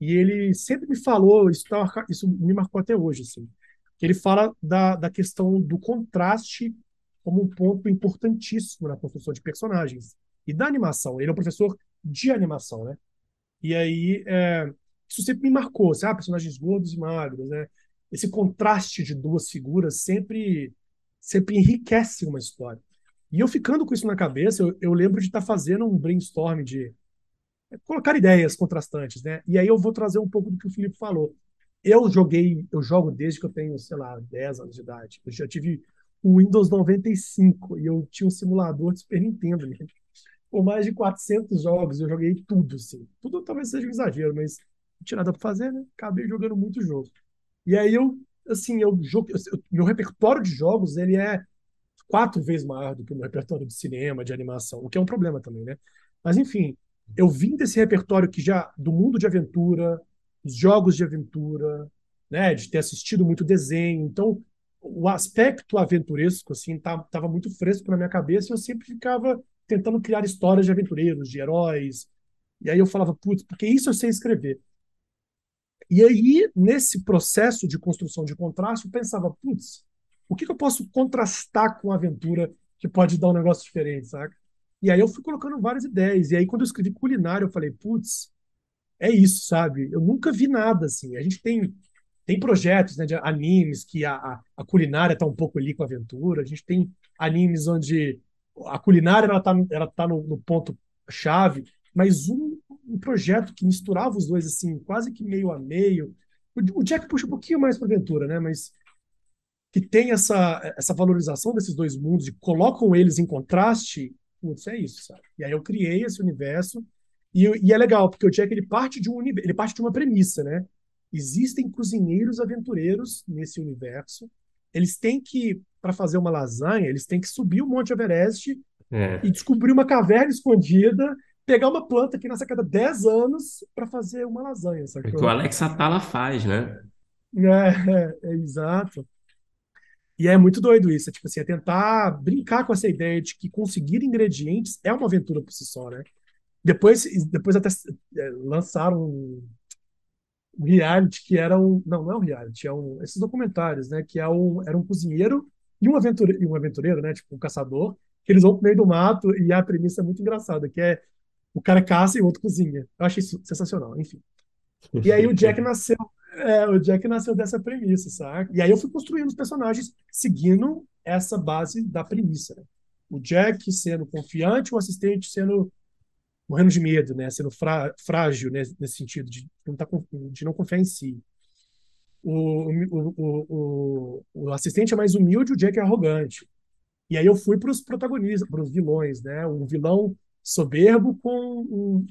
S4: e ele sempre me falou, isso, tá, isso me marcou até hoje, assim, que ele fala da, da questão do contraste como um ponto importantíssimo na construção de personagens e da animação. Ele é um professor de animação, né? E aí, é, isso sempre me marcou, sabe? Personagens gordos e magros, né? Esse contraste de duas figuras sempre sempre enriquece uma história. E eu ficando com isso na cabeça, eu, eu lembro de estar tá fazendo um brainstorm de é, colocar ideias contrastantes, né? E aí eu vou trazer um pouco do que o Felipe falou. Eu joguei, eu jogo desde que eu tenho, sei lá, 10 anos de idade. Eu já tive o Windows 95 e eu tinha um simulador de Super Nintendo, né? Com mais de 400 jogos, eu joguei tudo, assim. Tudo talvez seja um exagero, mas não tinha nada para fazer, né? Acabei jogando muito jogo. E aí eu assim, eu, eu, meu repertório de jogos ele é quatro vezes maior do que o meu repertório de cinema, de animação, o que é um problema também, né? Mas enfim, eu vim desse repertório que já do mundo de aventura, os jogos de aventura, né, de ter assistido muito desenho, então o aspecto aventuresco assim estava tá, muito fresco na minha cabeça e eu sempre ficava tentando criar histórias de aventureiros, de heróis. E aí eu falava, putz, porque isso eu sei escrever. E aí, nesse processo de construção de contraste, eu pensava, putz, o que, que eu posso contrastar com a aventura que pode dar um negócio diferente, saca? E aí eu fui colocando várias ideias. E aí, quando eu escrevi culinária, eu falei, putz, é isso, sabe? Eu nunca vi nada assim. A gente tem tem projetos né, de animes que a, a, a culinária está um pouco ali com a aventura. A gente tem animes onde a culinária ela está ela tá no, no ponto chave, mas um um projeto que misturava os dois, assim, quase que meio a meio. O, o Jack puxa um pouquinho mais para aventura, né? Mas que tem essa, essa valorização desses dois mundos e colocam eles em contraste, putz, é isso, sabe? E aí eu criei esse universo e, e é legal, porque o Jack ele parte de um ele parte de uma premissa, né? Existem cozinheiros aventureiros nesse universo. Eles têm que, para fazer uma lasanha, eles têm que subir o Monte Everest é. e descobrir uma caverna escondida pegar uma planta que nasce a cada 10 anos para fazer uma lasanha.
S2: Sacou? É que o Alex Atala faz, né?
S4: É, é, exato. E é muito doido isso, é, tipo assim, é tentar brincar com essa ideia de que conseguir ingredientes é uma aventura por si só, né? Depois, depois até é, lançaram um, um reality que era um. Não, não é um reality, é um, esses documentários, né? Que é um, era um cozinheiro e um aventureiro, um aventureiro, né? Tipo, um caçador, que eles vão pro meio do mato e a premissa é muito engraçada, que é o cara caça e o outro cozinha. Eu achei isso sensacional, enfim. E aí o Jack nasceu, é, o Jack nasceu dessa premissa, sabe? E aí eu fui construindo os personagens seguindo essa base da premissa. Né? o Jack sendo confiante, o assistente sendo morrendo de medo, né? Sendo frágil né? nesse sentido de não, tá, de não confiar em si. O, o, o, o, assistente é mais humilde, o Jack é arrogante. E aí eu fui para os protagonistas, para os vilões, né? Um vilão soberbo com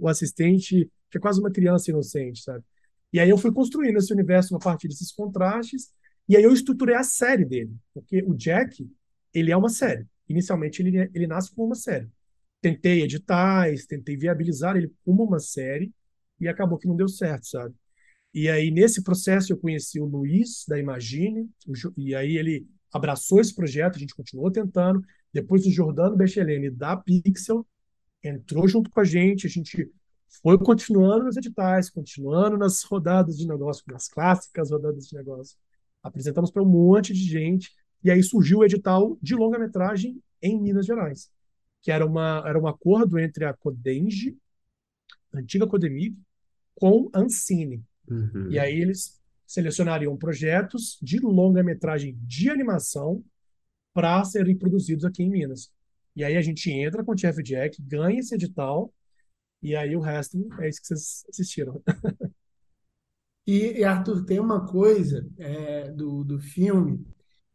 S4: um, assistente que é quase uma criança inocente, sabe? E aí eu fui construindo esse universo a partir desses contrastes, e aí eu estruturei a série dele, porque o Jack, ele é uma série. Inicialmente ele, ele nasce como uma série. Tentei editais, tentei viabilizar ele como uma série, e acabou que não deu certo, sabe? E aí, nesse processo, eu conheci o Luiz, da Imagine, e aí ele abraçou esse projeto, a gente continuou tentando. Depois o Jordano Bechelene, da Pixel, entrou junto com a gente, a gente foi continuando nos editais, continuando nas rodadas de negócio, nas clássicas rodadas de negócio. Apresentamos para um monte de gente, e aí surgiu o edital de longa-metragem em Minas Gerais, que era, uma, era um acordo entre a Codenge, a antiga Codemig, com a Ancine. Uhum. E aí eles selecionariam projetos de longa-metragem de animação para serem produzidos aqui em Minas. E aí a gente entra com o Jeff Jack, ganha esse edital, e aí o resto é isso que vocês assistiram.
S3: E, e Arthur, tem uma coisa é, do, do filme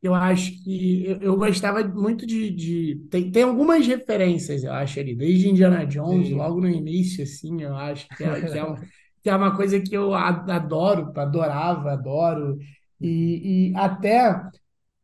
S3: eu acho que eu, eu gostava muito de, de, tem, tem algumas referências, eu acho ali, desde Indiana Jones, Sim. logo no início, assim, eu acho que é, que é, uma, que é uma coisa que eu adoro, adorava, adoro, e, e até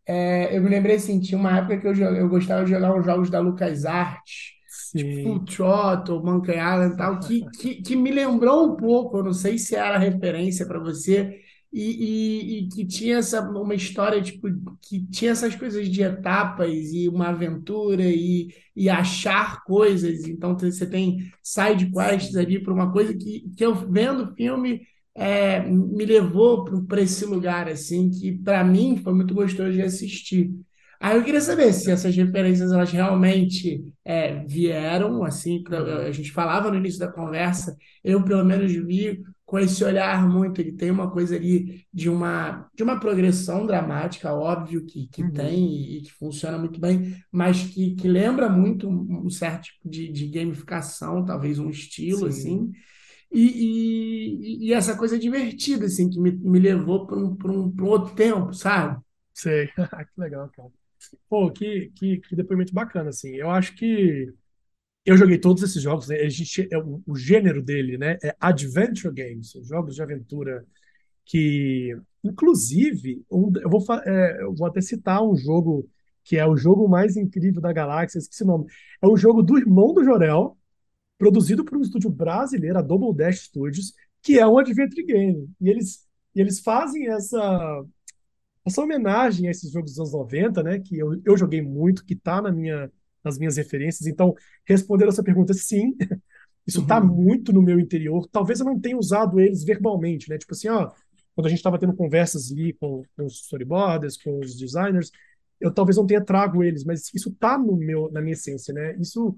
S3: é, eu me lembrei assim, tinha uma época que eu, eu gostava de jogar os jogos da LucasArts, tipo Full Throttle, Monkey Island e tal, que, que, que me lembrou um pouco, eu não sei se era referência para você, e, e, e, que tinha essa, uma história tipo, que tinha essas coisas de etapas e uma aventura e, e achar coisas. Então você tem side quests ali para uma coisa que, que eu vendo o filme é, me levou para esse lugar assim que para mim foi muito gostoso de assistir. Aí eu queria saber se essas referências elas realmente é, vieram, assim, a gente falava no início da conversa, eu pelo menos vi com esse olhar muito, ele tem uma coisa ali de uma, de uma progressão dramática, óbvio que, que uhum. tem e, e, que funciona muito bem, mas que, que lembra muito um, certo tipo de, de gamificação, talvez um estilo, Sim. assim, e, e, e, essa coisa divertida, assim, que me, me levou para um, um, um outro tempo, sabe?
S4: Sei, que legal, cara. Pô, que, que, que depoimento bacana, assim. Eu acho que eu joguei todos esses jogos, né? é, o, o, gênero dele, né? É adventure games, jogos de aventura que, inclusive, um, eu, vou, é, eu vou até citar um jogo que é o jogo mais incrível da galáxia, esqueci o nome. É um jogo do irmão do Jorel, produzido por um estúdio brasileiro, a Double Dash Studios, que é um adventure game. E eles, e eles fazem essa, essa homenagem a esses jogos dos anos 90, né? Que eu, eu joguei muito, que tá na minha nas minhas referências. Então, respondendo essa pergunta, sim, isso está uhum. muito no meu interior. Talvez eu não tenha usado eles verbalmente, né? Tipo assim, ó, quando a gente estava tendo conversas ali com, com, os storyboarders, com os designers, eu talvez não tenha trago eles, mas isso está no meu, na minha essência, né? Isso,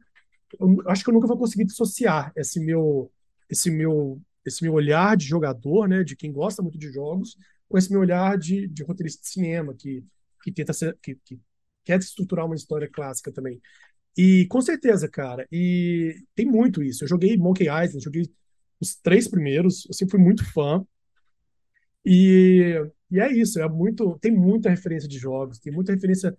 S4: eu acho que eu nunca vou conseguir dissociar esse meu, esse meu, esse meu olhar de jogador, né? De quem gosta muito de jogos, com esse meu olhar de, de roteirista de cinema que que tenta ser, que, que quer estruturar uma história clássica também. E com certeza, cara, e tem muito isso. Eu joguei Monkey Island, joguei os três primeiros, eu sempre fui muito fã. E, e é isso, é muito, tem muita referência de jogos, tem muita referência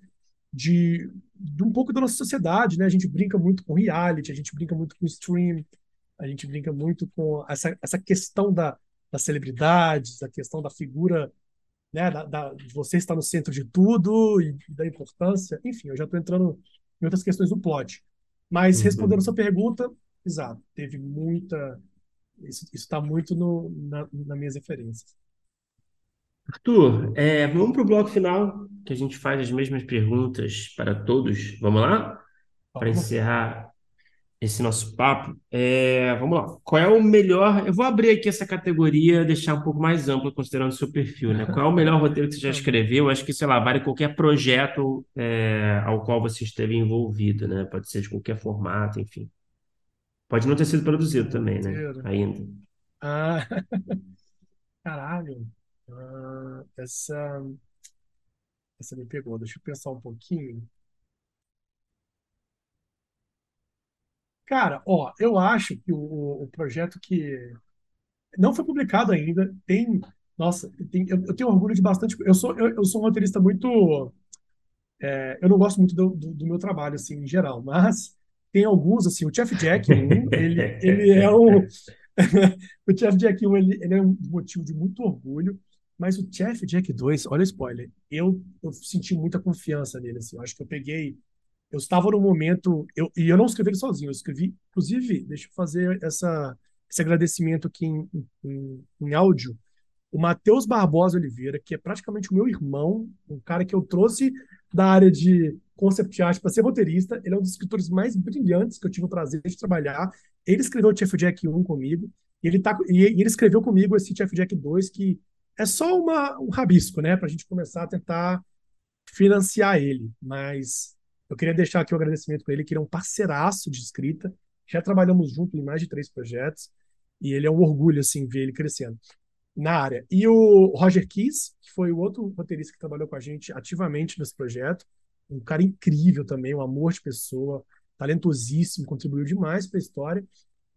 S4: de, de um pouco da nossa sociedade, né? A gente brinca muito com reality, a gente brinca muito com stream, a gente brinca muito com essa, essa questão da, das celebridades, a questão da figura né, da, da, de você estar no centro de tudo e, e da importância. Enfim, eu já estou entrando em outras questões do plot. Mas, uhum. respondendo a sua pergunta, exato, teve muita. Isso está muito no, na, nas minhas referências.
S2: Arthur, é, vamos para o bloco final, que a gente faz as mesmas perguntas para todos. Vamos lá? Para encerrar esse nosso papo. É, vamos lá. Qual é o melhor? Eu vou abrir aqui essa categoria, deixar um pouco mais ampla, considerando o seu perfil, né? Qual é o melhor roteiro que você já escreveu? Acho que, sei lá, vale qualquer projeto é, ao qual você esteve envolvido, né? Pode ser de qualquer formato, enfim. Pode não ter sido produzido também, né? Ainda.
S4: Ah, caralho. Ah, essa, essa me pegou. Deixa eu pensar um pouquinho. Cara, ó, eu acho que o, o projeto que não foi publicado ainda tem. Nossa, tem, eu, eu, tenho orgulho de bastante. Eu sou, eu, eu sou um roteirista muito. É, eu não gosto muito do, do, do, meu trabalho, assim, em geral, mas tem alguns, assim, o Chef Jack 1, ele, ele é um. o Chef Jack 1, ele, ele é um motivo de muito orgulho, mas o Chef Jack 2, olha o spoiler, eu, eu senti muita confiança nele, assim, eu acho que eu peguei eu estava no momento, eu, e eu não escrevi ele sozinho, eu escrevi, inclusive, deixa eu fazer essa, esse agradecimento aqui em, em, em áudio, o Matheus Barbosa Oliveira, que é praticamente o meu irmão, um cara que eu trouxe da área de concept art para ser roteirista, ele é um dos escritores mais brilhantes que eu tive o prazer de trabalhar. Ele escreveu o Chef Jack 1 comigo, e ele, tá, e ele escreveu comigo esse Chef Jack 2, que é só uma, um rabisco, né, para a gente começar a tentar financiar ele, mas eu queria deixar aqui o um agradecimento para ele, que ele é um parceiraço de escrita. Já trabalhamos junto em mais de três projetos e ele é um orgulho assim ver ele crescendo na área. E o Roger Keys, que foi o outro roteirista que trabalhou com a gente ativamente nesse projeto, um cara incrível também, um amor de pessoa, talentosíssimo, contribuiu demais para a história.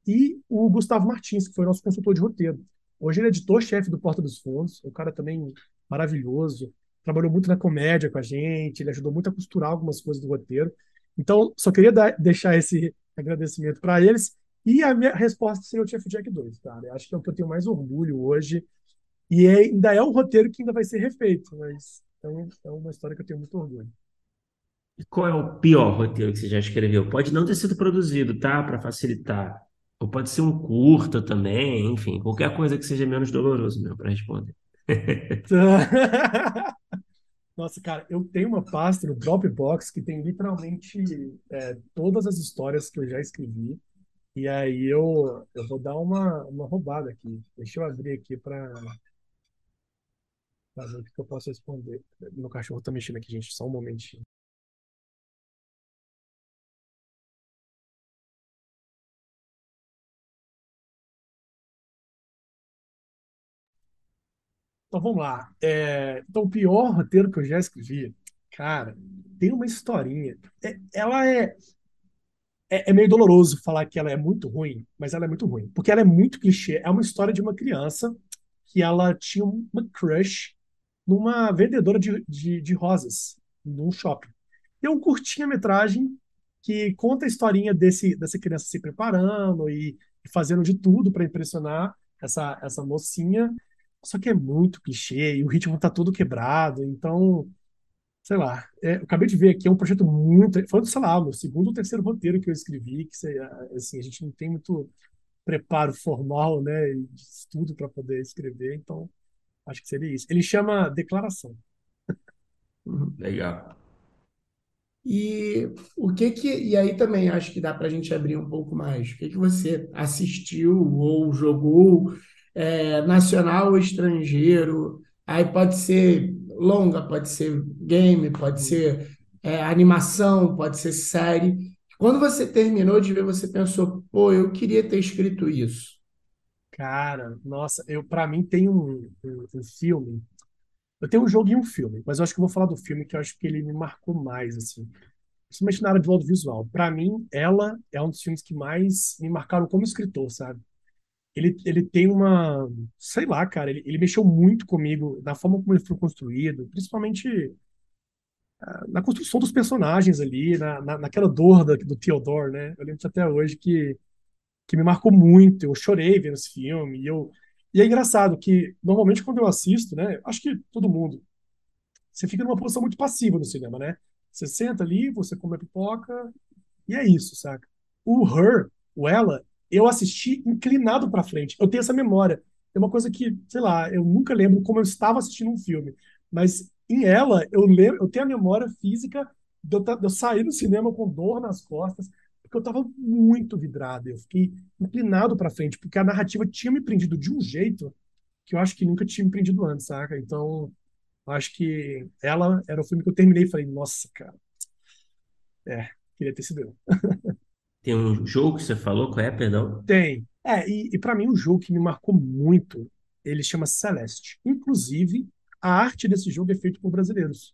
S4: E o Gustavo Martins, que foi nosso consultor de roteiro. Hoje ele é editor-chefe do Porta dos Fundos, um cara também maravilhoso, trabalhou muito na comédia com a gente, ele ajudou muito a costurar algumas coisas do roteiro. Então, só queria dar, deixar esse agradecimento para eles. E a minha resposta seria o Chef Jack 2, cara. Eu acho que é o que eu tenho mais orgulho hoje. E é, ainda é um roteiro que ainda vai ser refeito, mas é, é uma história que eu tenho muito orgulho.
S2: E qual é o pior roteiro que você já escreveu? Pode não ter sido produzido, tá? Para facilitar. Ou pode ser um curta também, enfim, qualquer coisa que seja menos doloroso, meu, para responder.
S4: Nossa, cara, eu tenho uma pasta no Dropbox que tem literalmente é, todas as histórias que eu já escrevi. E aí eu, eu vou dar uma, uma roubada aqui. Deixa eu abrir aqui para ver o que eu posso responder. Meu cachorro tá mexendo aqui, gente. Só um momentinho. Então vamos lá. É, então, o pior roteiro que eu já escrevi, cara, tem uma historinha. É, ela é, é, é, meio doloroso falar que ela é muito ruim, mas ela é muito ruim. Porque ela é muito clichê. É uma história de uma criança que ela tinha uma crush numa vendedora de, de, de rosas, num shopping. E é um curtinha-metragem que conta a historinha desse, dessa criança se preparando e, e fazendo de tudo para impressionar essa, essa mocinha só que é muito clichê e o ritmo tá todo quebrado, então, sei lá. É, eu acabei de ver aqui, é um projeto muito. Foi, sei lá, o segundo ou terceiro roteiro que eu escrevi, que assim, a gente não tem muito preparo formal, né, de estudo para poder escrever, então acho que seria isso. Ele chama Declaração.
S2: Uhum, legal.
S1: E o que que e aí também acho que dá para a gente abrir um pouco mais. O que que você assistiu ou jogou é, nacional ou estrangeiro. Aí pode ser longa, pode ser game, pode ser é, animação, pode ser série. Quando você terminou de ver, você pensou, pô, eu queria ter escrito isso.
S4: Cara, nossa, eu para mim tem um, um, um, filme. Eu tenho um jogo e um filme, mas eu acho que eu vou falar do filme que eu acho que ele me marcou mais, assim. Principalmente na área do audiovisual. Para mim, ela é um dos filmes que mais me marcaram como escritor, sabe? Ele, ele tem uma, sei lá, cara, ele, ele mexeu muito comigo na forma como ele foi construído, principalmente ah, na construção dos personagens ali, na, na, naquela dor da, do Theodore, né? Eu lembro até hoje que, que me marcou muito. Eu chorei vendo esse filme. E, eu, e é engraçado que, normalmente, quando eu assisto, né? Acho que todo mundo, você fica numa posição muito passiva no cinema, né? Você senta ali, você come a pipoca, e é isso, saca? O Her, o Ela, eu assisti inclinado para frente. Eu tenho essa memória. É uma coisa que, sei lá, eu nunca lembro como eu estava assistindo um filme, mas em ela eu lembro, eu tenho a memória física de eu, de eu sair do cinema com dor nas costas, porque eu estava muito vidrado. Eu fiquei inclinado para frente, porque a narrativa tinha me prendido de um jeito que eu acho que nunca tinha me prendido antes, saca? Então, acho que ela era o filme que eu terminei e falei, nossa, cara. É, queria ter sido eu.
S2: Tem um jogo que você falou, qual é, perdão?
S4: Tem. É, e, e para mim um jogo que me marcou muito, ele chama Celeste. Inclusive, a arte desse jogo é feita por brasileiros.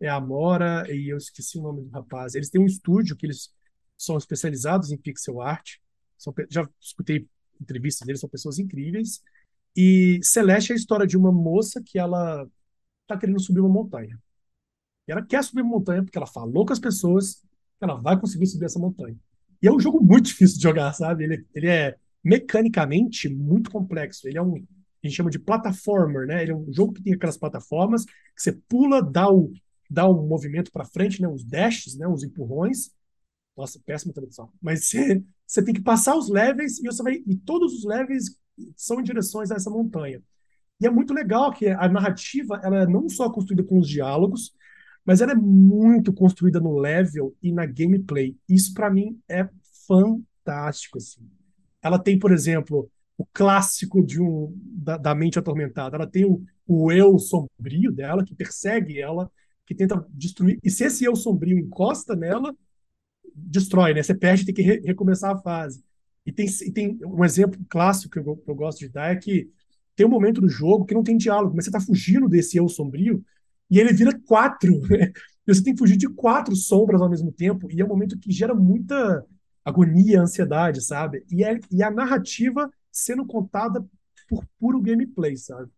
S4: É a Mora e eu esqueci o nome do rapaz. Eles têm um estúdio que eles são especializados em pixel art. São, já escutei entrevistas deles, são pessoas incríveis. E Celeste é a história de uma moça que ela está querendo subir uma montanha. E ela quer subir uma montanha porque ela falou com as pessoas que ela vai conseguir subir essa montanha. E é um jogo muito difícil de jogar, sabe? Ele, ele é mecanicamente muito complexo. Ele é um, a gente chama de plataformer, né? Ele é um jogo que tem aquelas plataformas que você pula, dá o, dá um movimento para frente, né? Os dashes, né? Os empurrões. Nossa, péssima tradução. Mas você, você tem que passar os levels e você vai e todos os levels são em direções a essa montanha. E é muito legal que a narrativa ela é não só construída com os diálogos, mas ela é muito construída no level e na gameplay. Isso para mim é fantástico assim. Ela tem, por exemplo, o clássico de um da, da mente atormentada. Ela tem o, o eu sombrio dela que persegue ela, que tenta destruir. E se esse eu sombrio encosta nela, destrói, né? Você perde, tem que re recomeçar a fase. E tem, e tem um exemplo clássico que eu, que eu gosto de dar é que tem um momento do jogo que não tem diálogo, mas você está fugindo desse eu sombrio e ele vira quatro. Né? Você tem que fugir de quatro sombras ao mesmo tempo, e é um momento que gera muita agonia, ansiedade, sabe? E, é, e a narrativa sendo contada por puro gameplay, sabe?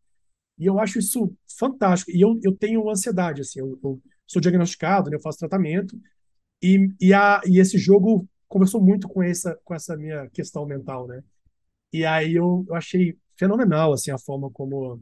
S4: E eu acho isso fantástico. E eu, eu tenho ansiedade, assim, eu, eu sou diagnosticado, né? eu faço tratamento, e, e, a, e esse jogo conversou muito com essa, com essa minha questão mental, né? E aí eu, eu achei fenomenal, assim, a forma como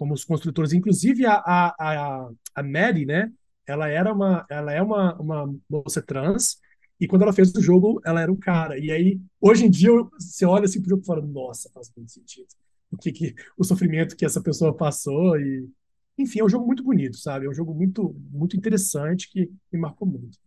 S4: como os construtores, inclusive a, a, a, a Maddie, né? Ela era uma, ela é uma, uma moça trans, e quando ela fez o jogo, ela era um cara. E aí, hoje em dia, você olha assim pro jogo e fala, nossa, faz muito sentido. O que, que o sofrimento que essa pessoa passou e enfim, é um jogo muito bonito, sabe? É um jogo muito muito interessante que me marcou muito.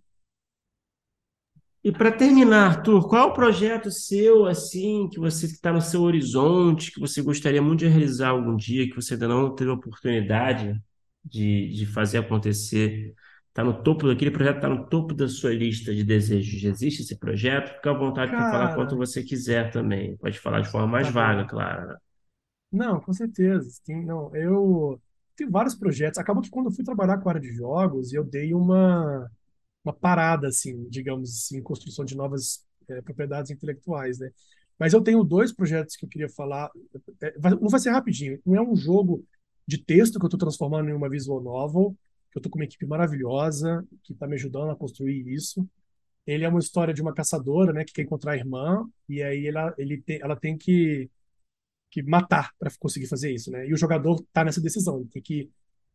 S2: E para terminar, Arthur, qual é o projeto seu, assim, que você está no seu horizonte, que você gostaria muito de realizar algum dia, que você ainda não teve a oportunidade de, de fazer acontecer? Está no topo daquele projeto, está no topo da sua lista de desejos. Existe esse projeto? Fica à vontade para falar quanto você quiser também. Pode falar de forma mais tá vaga, claro.
S4: Não, com certeza. Tem, não, eu tenho vários projetos. Acabou que quando eu fui trabalhar com a área de jogos, eu dei uma uma parada, assim, digamos assim, em construção de novas é, propriedades intelectuais, né? Mas eu tenho dois projetos que eu queria falar. É, um vai ser rapidinho. Um é um jogo de texto que eu estou transformando em uma visual novel, que eu estou com uma equipe maravilhosa que está me ajudando a construir isso. Ele é uma história de uma caçadora, né, que quer encontrar a irmã e aí ela, ele tem, ela tem que que matar para conseguir fazer isso, né? E o jogador está nessa decisão, tem que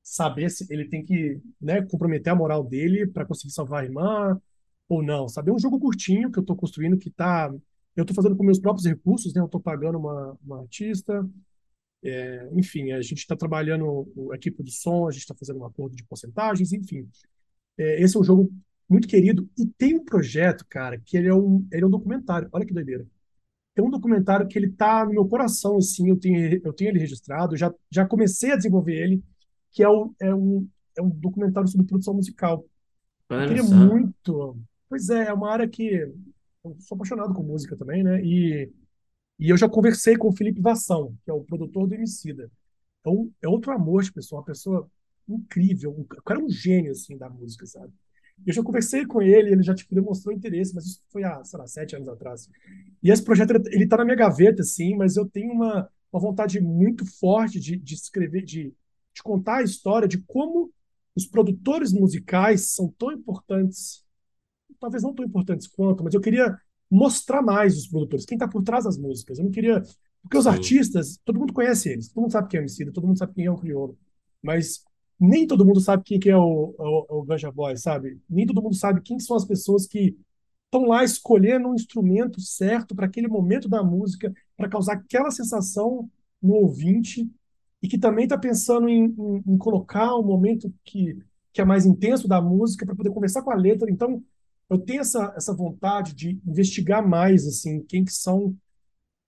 S4: saber se ele tem que né, comprometer a moral dele para conseguir salvar a irmã ou não. Sabe? É um jogo curtinho que eu estou construindo que tá. Eu estou fazendo com meus próprios recursos, né? Eu estou pagando uma, uma artista. É, enfim, a gente está trabalhando a equipe do som, a gente está fazendo um acordo de porcentagens, enfim. É, esse é um jogo muito querido. E tem um projeto, cara, que ele é um, ele é um documentário. Olha que doideira. Tem um documentário que ele tá no meu coração, assim, eu tenho, eu tenho ele registrado, já, já comecei a desenvolver ele que é, o, é, um, é um documentário sobre produção musical.
S2: Olha
S4: eu queria
S2: só.
S4: muito. Pois é, é uma área que. Eu sou apaixonado com música também, né? E, e eu já conversei com o Felipe Vassão, que é o produtor do Emicida. Então, é outro amor de pessoa, uma pessoa incrível. O cara é um gênio, assim, da música, sabe? Eu já conversei com ele, ele já tipo, demonstrou interesse, mas isso foi há, sei lá, sete anos atrás. E esse projeto, ele tá na minha gaveta, assim, mas eu tenho uma, uma vontade muito forte de, de escrever, de de contar a história de como os produtores musicais são tão importantes, talvez não tão importantes quanto, mas eu queria mostrar mais os produtores, quem está por trás das músicas. Eu não queria. Porque os Sim. artistas, todo mundo conhece eles, todo mundo sabe quem é o MC, todo mundo sabe quem é o Criolo, mas nem todo mundo sabe quem que é o, o, o Ganja Boy, sabe? Nem todo mundo sabe quem são as pessoas que estão lá escolhendo um instrumento certo para aquele momento da música, para causar aquela sensação no ouvinte e que também está pensando em, em, em, colocar um momento que, que é mais intenso da música para poder conversar com a letra. Então, eu tenho essa, essa vontade de investigar mais assim quem que são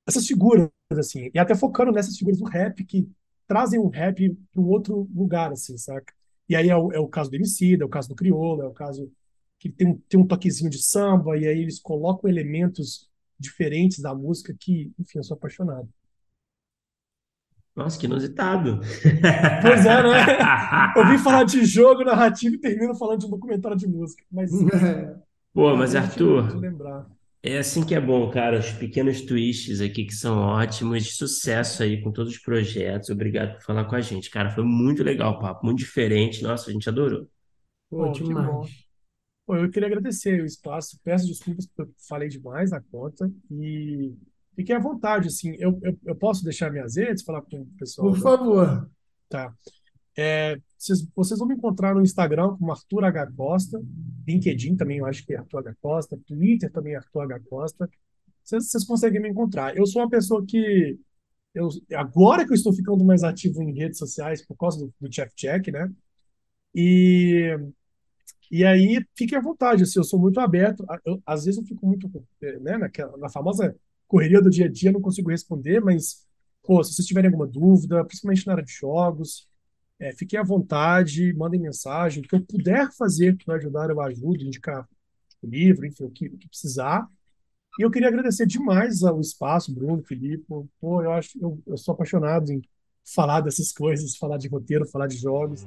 S4: essas figuras assim. E até focando nessas figuras do rap que trazem o rap para um outro lugar assim saca? E aí é o, é o caso do Emicida, é o caso do Criolo é o caso que tem, tem um toquezinho de samba e aí eles colocam elementos diferentes da música que enfim eu sou apaixonado
S2: nossa, que inusitado.
S4: Pois é, né? Eu vim falar de jogo narrativo e termino falando de um documentário de música. Mas
S2: Pô, mas Arthur, é assim que é bom, cara. Os pequenos twists aqui que são ótimos. Sucesso aí com todos os projetos. Obrigado por falar com a gente, cara. Foi muito legal o papo, muito diferente. Nossa, a gente adorou.
S4: Pô, que bom. Pô, eu queria agradecer o espaço. Peço desculpas porque eu falei demais na conta. E fiquem à vontade, assim. Eu, eu, eu posso deixar minhas redes, falar com o pessoal?
S1: Por favor.
S4: Tá. É, vocês, vocês vão me encontrar no Instagram como Arthur H. Costa, LinkedIn também eu acho que é Arthur H. Costa, Twitter também é Arthur H. Costa. Vocês, vocês conseguem me encontrar. Eu sou uma pessoa que eu, agora que eu estou ficando mais ativo em redes sociais por causa do, do Chef Check, né? E, e aí, fiquem à vontade, assim, eu sou muito aberto. Eu, às vezes eu fico muito, né, naquela, na famosa correria do dia a dia, não consigo responder, mas, pô, se vocês tiverem alguma dúvida, principalmente na área de jogos, é, fiquem à vontade, mandem mensagem. O que eu puder fazer para ajudar, eu ajudo, indicar o livro, enfim, o que, o que precisar. E eu queria agradecer demais ao espaço, Bruno, Felipe. Pô, eu acho, eu, eu sou apaixonado em falar dessas coisas, falar de roteiro, falar de jogos.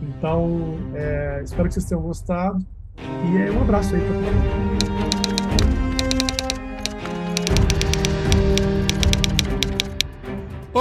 S4: Então, é, espero que vocês tenham gostado. E é, um abraço aí para